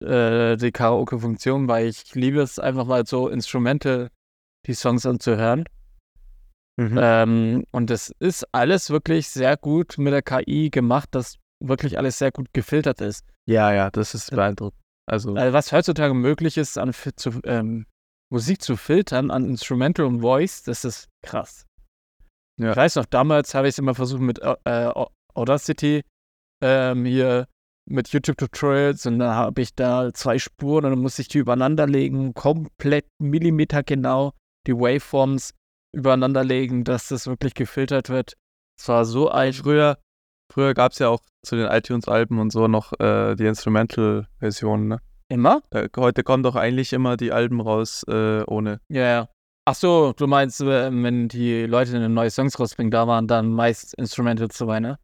äh, die Karaoke-Funktion, weil ich liebe es einfach mal so instrumental die Songs anzuhören. Mhm. Ähm, und es ist alles wirklich sehr gut mit der KI gemacht, dass wirklich alles sehr gut gefiltert ist. Ja, ja, das ist beeindruckend. Also, Also was heutzutage möglich ist, an zu, ähm, Musik zu filtern, an Instrumental und Voice, das ist krass. Ja. Ich weiß noch, damals habe ich es immer versucht mit äh, Audacity, ähm, hier mit YouTube-Tutorials und dann habe ich da zwei Spuren und dann musste ich die übereinander legen, komplett millimetergenau die Waveforms übereinander legen, dass das wirklich gefiltert wird. Es war so ein früher, früher gab es ja auch zu den iTunes-Alben und so noch äh, die Instrumental-Versionen, ne? immer? Äh, heute kommen doch eigentlich immer die Alben raus äh, ohne. Ja, ja. Ach so, du meinst, äh, wenn die Leute eine neue Songs rausbringen, da waren dann meist Instrumentals dabei, ne?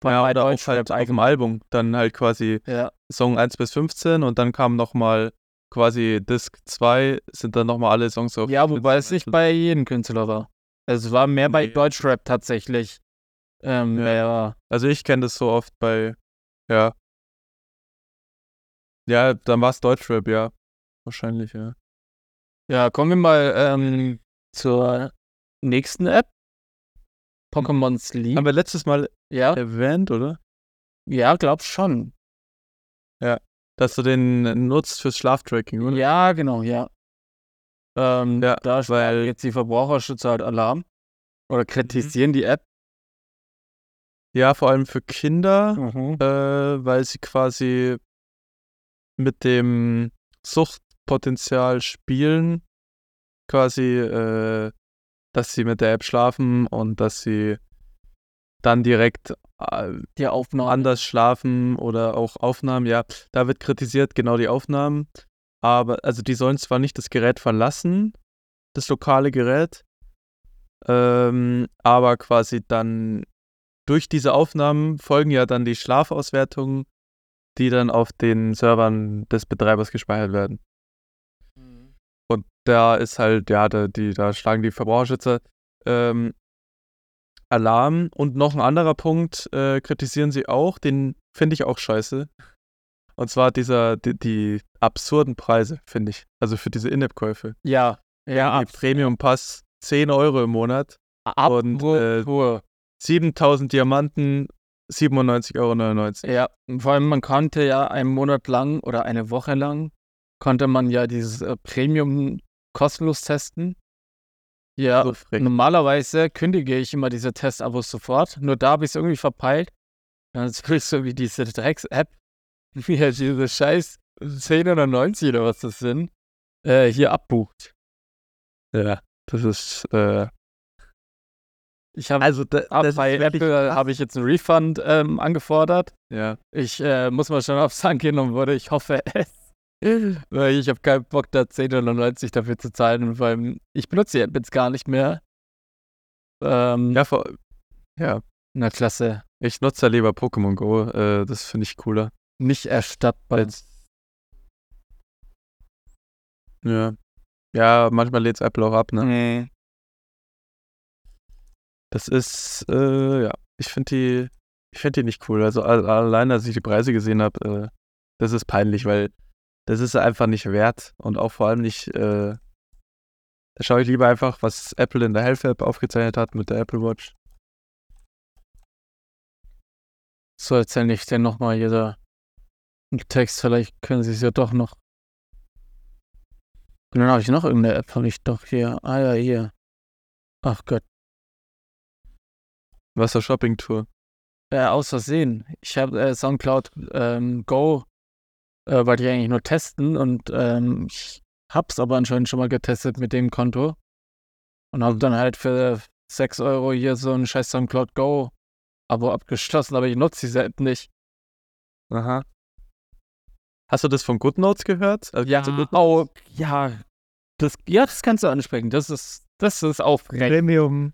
Bei- Ja, bei oder auch Deutschrap halt auf dem Album. Dann halt quasi Ja, Song 1 bis 15 und dann kam nochmal quasi Disc 2, sind dann nochmal alle Songs auf. ja wobei es nicht bei jedem Künstler war. Es war mehr bei Nee. Deutschrap tatsächlich. Ähm, Ja. ja. Also ich kenne das so oft bei, ja. Ja, dann war es Deutschrap, ja. Wahrscheinlich, ja. ja, kommen wir mal ähm, zur nächsten App. Pokémon Sleep. Haben wir letztes Mal ja, erwähnt, oder? ja, glaub schon. Dass du den nutzt fürs Schlaftracking, oder? Ja, genau, ja. Ähm, Ja, da weil jetzt die Verbraucherschützer halt Alarm oder kritisieren die App. Ja, vor allem für Kinder, Mhm. äh, weil sie quasi mit dem Suchtpotenzial spielen, quasi, äh, dass sie mit der App schlafen und dass sie dann direkt äh, Die Aufnahme. anders schlafen oder auch Aufnahmen. Ja, da wird kritisiert, genau die Aufnahmen. Aber, also die sollen zwar nicht das Gerät verlassen, das lokale Gerät, ähm, aber quasi dann durch diese Aufnahmen folgen ja dann die Schlafauswertungen, die dann auf den Servern des Betreibers gespeichert werden. Mhm. Und da ist halt, ja, da, die, da schlagen die Verbraucherschützer ähm, Alarm. Und noch ein anderer Punkt äh, kritisieren sie auch, den finde ich auch scheiße. Und zwar dieser, die, die absurden Preise, finde ich. Also für diese In-App-Käufe. Ja, ja, Die Premium-Pass 10 Euro im Monat, ab, und, äh, wo, 7000 Diamanten, 97,99 Euro. ja, vor allem man konnte ja einen Monat lang oder eine Woche lang konnte man ja dieses äh, Premium kostenlos testen. Ja, So normalerweise kündige ich immer diese Testabos sofort, nur da habe ich es irgendwie verpeilt. Dann ist wirklich so wie diese Drecks-App, wie halt diese scheiß 10 oder 90 oder was das sind, äh, hier abbucht. Ja, das ist, äh, Ich habe also da, ab bei Apple habe ich jetzt einen Refund ähm, angefordert. Ja, Ich äh, muss mal schon aufs angenommen wurde. Ich hoffe es. Weil ich habe keinen Bock, da 10 oder 90 dafür zu zahlen, weil ich benutze die jetzt gar nicht mehr. Ähm, ja, vor, ja, Na klasse. ich nutze ja lieber Pokémon Go, äh, das finde ich cooler. Nicht erstattbar. Ja. Ja, manchmal lädt Apple auch ab, ne? Nee. Das ist, äh, ja, ich finde die, ich finde die nicht cool. Also allein, als ich die Preise gesehen habe, äh, das ist peinlich, weil das ist einfach nicht wert und auch vor allem nicht. Äh, da schaue ich lieber einfach, was Apple in der Health App aufgezeichnet hat mit der Apple Watch. So erzähle ich dir nochmal jeder Text. Vielleicht können sie es ja doch noch. Und dann habe ich noch irgendeine App, habe ich doch hier. Ah ja, hier. Ach Gott. Wasser Shopping Tour. Äh, aus Versehen. Ich habe äh, Soundcloud ähm, Go, äh, wollte ich eigentlich nur testen und ähm, ich hab's aber anscheinend schon mal getestet mit dem Konto und habe dann halt für 6 Euro hier so ein scheiß Soundcloud Go Abo abgeschlossen, aber ich nutze diese App nicht. Aha. Hast du das von GoodNotes gehört? Also ja, oh, ja. Das, ja, das kannst du ansprechen. Das ist, das ist aufregend. Premium.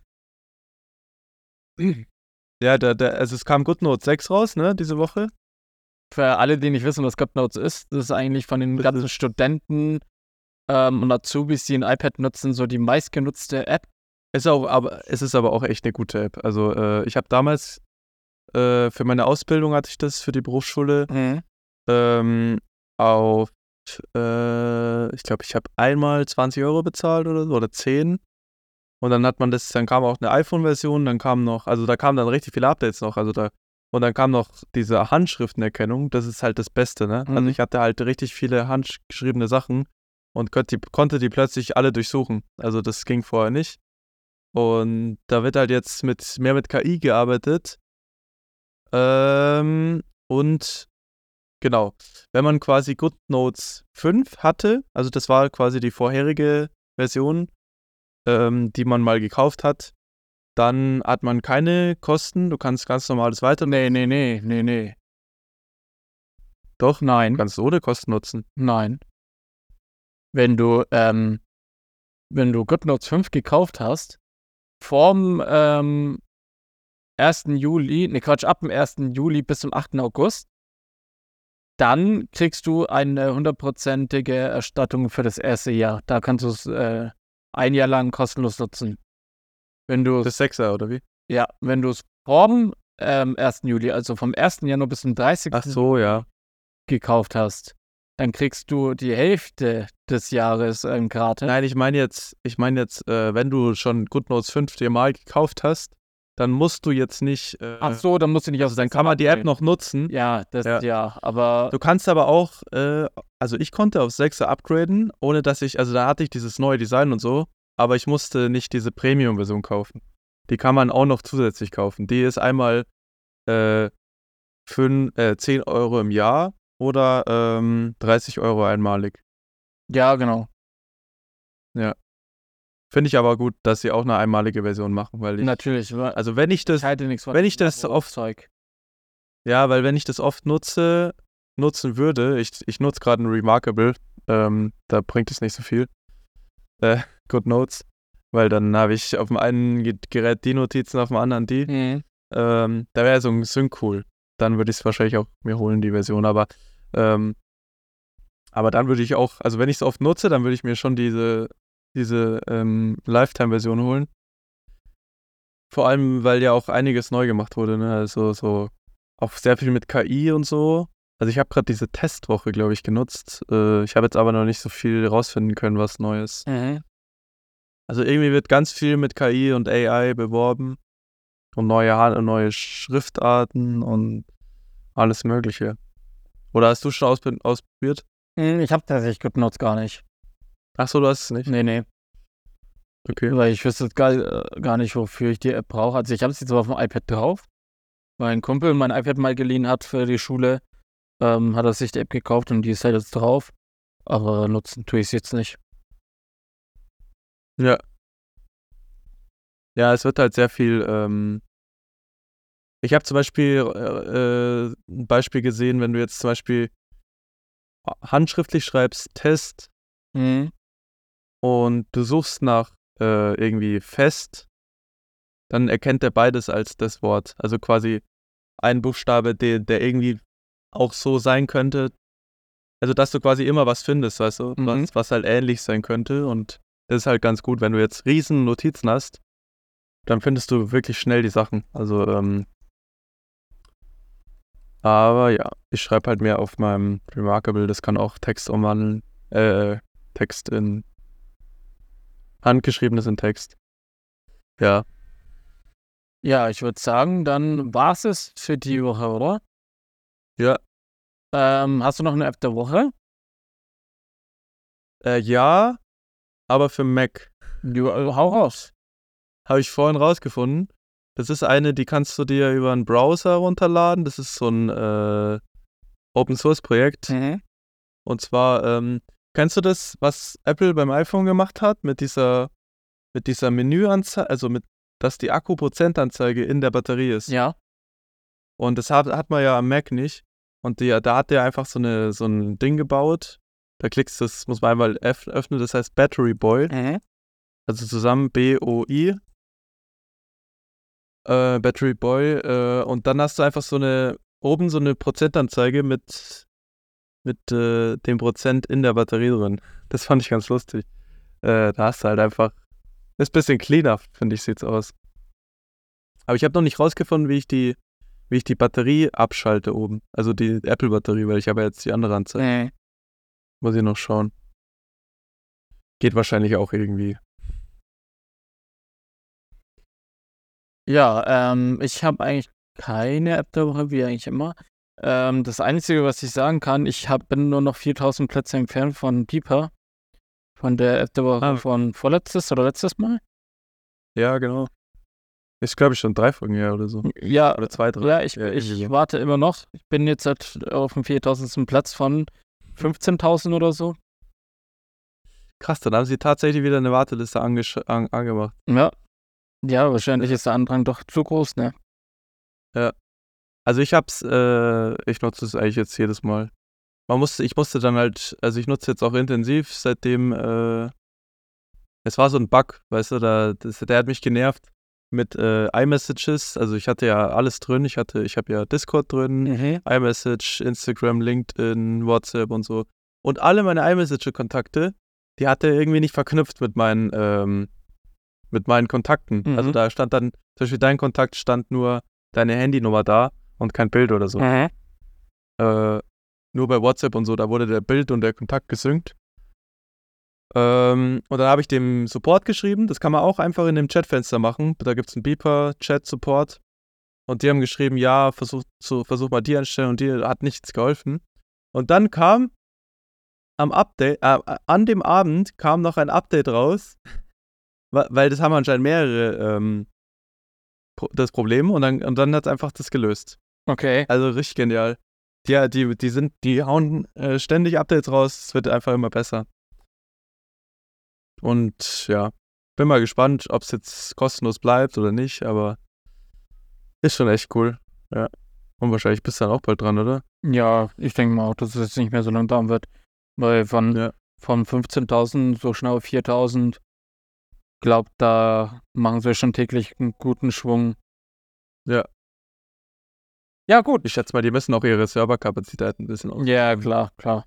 Ja, da, da, also es kam GoodNotes 6 raus, ne, diese Woche. Für alle, die nicht wissen, was GoodNotes ist, das ist eigentlich von den ganzen Studenten ähm, und Azubis, die ein iPad nutzen, so die meistgenutzte App. Es ist, auch, aber, es ist aber auch echt eine gute App. Also äh, ich habe damals äh, für meine Ausbildung hatte ich das für die Berufsschule mhm. ähm, auf, äh, ich glaube, ich habe einmal 20 Euro bezahlt oder so, oder 10. Und dann hat man das, dann kam auch eine iPhone-Version, dann kam noch, also da kamen dann richtig viele Updates noch, also da, und dann kam noch diese Handschriftenerkennung, das ist halt das Beste, ne? Also mhm. Also ich hatte halt richtig viele handgeschriebene Sachen und konnte die, konnte die plötzlich alle durchsuchen. Also das ging vorher nicht. Und da wird halt jetzt mit mehr mit KI gearbeitet. Ähm, und genau, wenn man quasi GoodNotes 5 hatte, also das war quasi die vorherige Version, ähm, die man mal gekauft hat, dann hat man keine Kosten. Du kannst ganz normales weiter. Nee, nee, nee, nee, nee. Doch, nein. Du kannst ohne Kosten nutzen. Nein. Wenn du, ähm, wenn du GoodNotes 5 gekauft hast, vorm ähm, 1. Juli, ne Quatsch, ab dem 1. Juli bis zum 8. August, dann kriegst du eine hundertprozentige Erstattung für das erste Jahr. Da kannst du es äh, ein Jahr lang kostenlos nutzen. Wenn du das Sechser oder wie? Ja, wenn du es vom ähm, 1. Juli, also vom 1. Januar bis zum 30. Ach so, ja. gekauft hast, dann kriegst du die Hälfte des Jahres ähm, gratis. Nein, ich meine jetzt, ich meine jetzt, äh, wenn du schon GoodNotes 5 dir mal gekauft hast, dann musst du jetzt nicht. Äh, Ach so, dann musst du nicht aus. Also dann kann man die App noch nutzen. Ja, das ja. ja, aber. Du kannst aber auch, äh, also ich konnte auf 6er upgraden, ohne dass ich, also da hatte ich dieses neue Design und so, aber ich musste nicht diese Premium-Version kaufen. Die kann man auch noch zusätzlich kaufen. Die ist einmal äh, für, äh, 10 Euro im Jahr oder ähm, 30 Euro einmalig. Ja, genau. Ja. Finde ich aber gut, dass sie auch eine einmalige Version machen, weil ich. Natürlich. Also wenn ich das. Ich halte nichts von wenn ich das oft. Zeug. Ja, weil wenn ich das oft nutze, nutzen würde, ich, ich nutze gerade ein Remarkable, ähm, da bringt es nicht so viel. Äh, Good Notes. Weil dann habe ich auf dem einen Gerät die Notizen, auf dem anderen die. Mhm. Ähm, da wäre so ein Sync cool. Dann würde ich es wahrscheinlich auch mir holen, die Version. Aber, ähm, aber dann würde ich auch, also wenn ich es oft nutze, dann würde ich mir schon diese diese ähm, Lifetime-Version holen. Vor allem, weil ja auch einiges neu gemacht wurde, ne? Also so auch sehr viel mit KI und so. Also ich habe gerade diese Testwoche, glaube ich, genutzt. Äh, ich habe jetzt aber noch nicht so viel rausfinden können, was Neues. Mhm. Also irgendwie wird ganz viel mit KI und AI beworben und neue, neue Schriftarten und alles Mögliche. Oder hast du schon ausprobiert? Hm, ich habe tatsächlich GoodNotes gar nicht. Ach so, du hast es nicht? Nee, nee. Okay. Weil ich wüsste gar, äh, gar nicht, wofür ich die App brauche. Also ich habe es jetzt aber auf dem iPad drauf. Weil ein Kumpel mein iPad mal geliehen hat für die Schule, ähm, hat er sich die App gekauft und die ist halt jetzt drauf. Aber nutzen tue ich es jetzt nicht. Ja. Ja, es wird halt sehr viel. Ähm ich habe zum Beispiel äh, äh, ein Beispiel gesehen, wenn du jetzt zum Beispiel handschriftlich schreibst, Test Mhm. Und du suchst nach äh, irgendwie fest, dann erkennt er beides als das Wort. Also quasi ein Buchstabe, der, der irgendwie auch so sein könnte. Also, dass du quasi immer was findest, weißt du, mhm. was, was halt ähnlich sein könnte. Und das ist halt ganz gut, wenn du jetzt riesen Notizen hast, dann findest du wirklich schnell die Sachen. Also, ähm, Aber ja, ich schreibe halt mehr auf meinem Remarkable. Das kann auch Text umwandeln. Äh, Text in handgeschriebenes in Text. Ja. Ja, ich würde sagen, dann war es es für die Woche, oder? Ja. Ähm, hast du noch eine App der Woche? Äh, ja, aber für Mac. Du, äh, hau raus. Habe ich vorhin rausgefunden. Das ist eine, die kannst du dir über einen Browser runterladen. Das ist so ein äh, Open Source Projekt. Mhm. Und zwar, ähm, kennst du das, was Apple beim iPhone gemacht hat mit dieser, mit dieser Menüanzeige, also mit, dass die Akku-Prozentanzeige in der Batterie ist? Ja. Und das hat, hat man ja am Mac nicht. Und die, da hat der einfach so, eine, so ein Ding gebaut. Da klickst du, das muss man einmal öffnen, das heißt Battery Boy. Mhm. Also zusammen B-O-I. Äh, Battery Boy. Äh, und dann hast du einfach so eine, oben so eine Prozentanzeige mit, mit äh, dem Prozent in der Batterie drin. Das fand ich ganz lustig. Äh, da hast du halt einfach, ist ein bisschen cleaner, finde ich, sieht's aus. Aber ich habe noch nicht rausgefunden, wie ich die, wie ich die Batterie abschalte oben. Also die Apple-Batterie, weil ich habe jetzt die andere Anzeige. Nee. Muss ich noch schauen. Geht wahrscheinlich auch irgendwie. Ja, ähm, ich habe eigentlich keine App der Woche, wie eigentlich immer. Ähm, das Einzige, was ich sagen kann, ich hab, bin nur noch 4000 Plätze entfernt von Deeper. Von der App der Woche Ah. von vorletztes oder letztes Mal. Ja, genau. Ist, glaube ich, schon drei Folgen her oder so. Ja, Oder zwei, drei. ja ich, Ja, ich so. warte immer noch. Ich bin jetzt halt auf dem 4000. Platz von 15.000 oder so. Krass, dann haben sie tatsächlich wieder eine Warteliste angesch- an angemacht. Ja. Ja, wahrscheinlich ist der Andrang doch zu groß, ne? Also ich hab's, äh, ich nutze es eigentlich jetzt jedes Mal. Man musste, ich musste dann halt, also ich nutze jetzt auch intensiv, seitdem, äh, es war so ein Bug, weißt du, da, das, der hat mich genervt mit äh, iMessages. Also ich hatte ja alles drin. Ich hatte, ich habe ja Discord drin, Mhm. iMessage, Instagram, LinkedIn, WhatsApp und so. Und alle meine iMessage-Kontakte, die hatte er irgendwie nicht verknüpft mit meinen, ähm, mit meinen Kontakten. Mhm. Also da stand dann, zum Beispiel dein Kontakt stand nur deine Handynummer da und kein Bild oder so. Mhm. Äh, nur bei WhatsApp und so, da wurde der Bild und der Kontakt gesynkt. Ähm, und dann habe ich dem Support geschrieben. Das kann man auch einfach in dem Chatfenster machen. Da gibt es einen Beeper, Chat-Support. Und die haben geschrieben, ja, versuch, zu, versuch mal die einstellen und die hat nichts geholfen. Und dann kam am Update, äh, an dem Abend kam noch ein Update raus, weil das haben anscheinend mehrere ähm, das Problem und dann, und dann hat es einfach das gelöst. Okay. Also richtig genial. Die, die, die sind, die hauen äh, ständig Updates raus, es wird einfach immer besser. Und ja, bin mal gespannt, ob es jetzt kostenlos bleibt oder nicht, aber ist schon echt cool. Ja. Und wahrscheinlich bist du dann auch bald dran, oder? Ja, ich denke mal auch, dass es jetzt nicht mehr so lang dauern wird. Weil von, Ja. von 15.000 so schnell auf 4.000, glaubt, da machen sie schon täglich einen guten Schwung. Ja. Ja, gut. Ich schätze mal, die müssen auch ihre Serverkapazität ein bisschen aus. Ja, klar, klar.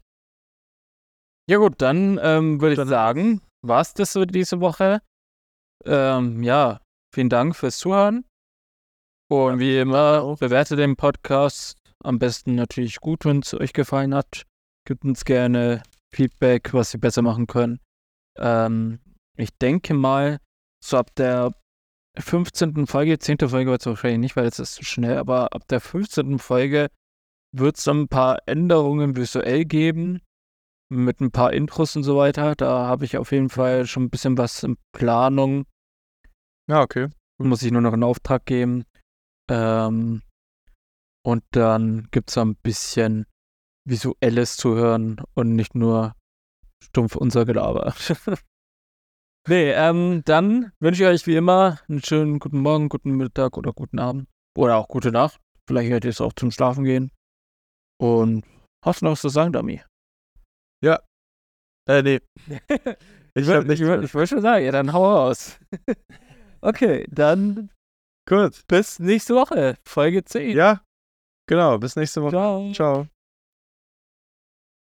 Ja gut, dann ähm, würde ich sagen, war es das so diese Woche. Ähm, ja, vielen Dank fürs Zuhören. Und wie immer, bewertet den Podcast am besten natürlich gut, wenn es euch gefallen hat. Gebt uns gerne Feedback, was wir besser machen können. Ähm, ich denke mal, so ab der 15. Folge, 10. Folge wird es wahrscheinlich nicht, weil jetzt ist es zu schnell, aber ab der 15. Folge wird es ein paar Änderungen visuell geben, mit ein paar Intros und so weiter. Da habe ich auf jeden Fall schon ein bisschen was in Planung. Ja, okay. Muss ich nur noch einen Auftrag geben. Ähm, und dann gibt es ein bisschen Visuelles zu hören und nicht nur stumpf unser Gelaber. nee, ähm, dann wünsche ich euch wie immer einen schönen guten Morgen, guten Mittag oder guten Abend. Oder auch gute Nacht. Vielleicht hört ihr es auch zum Schlafen gehen. Und hast du noch was zu sagen, Dami? Äh, nee. Ich ich, mehr. ich wollte schon sagen, ja, dann hau raus. okay, dann Gut. bis nächste Woche, Folge 10. Ja, genau. Bis nächste Woche. Ciao. Ciao.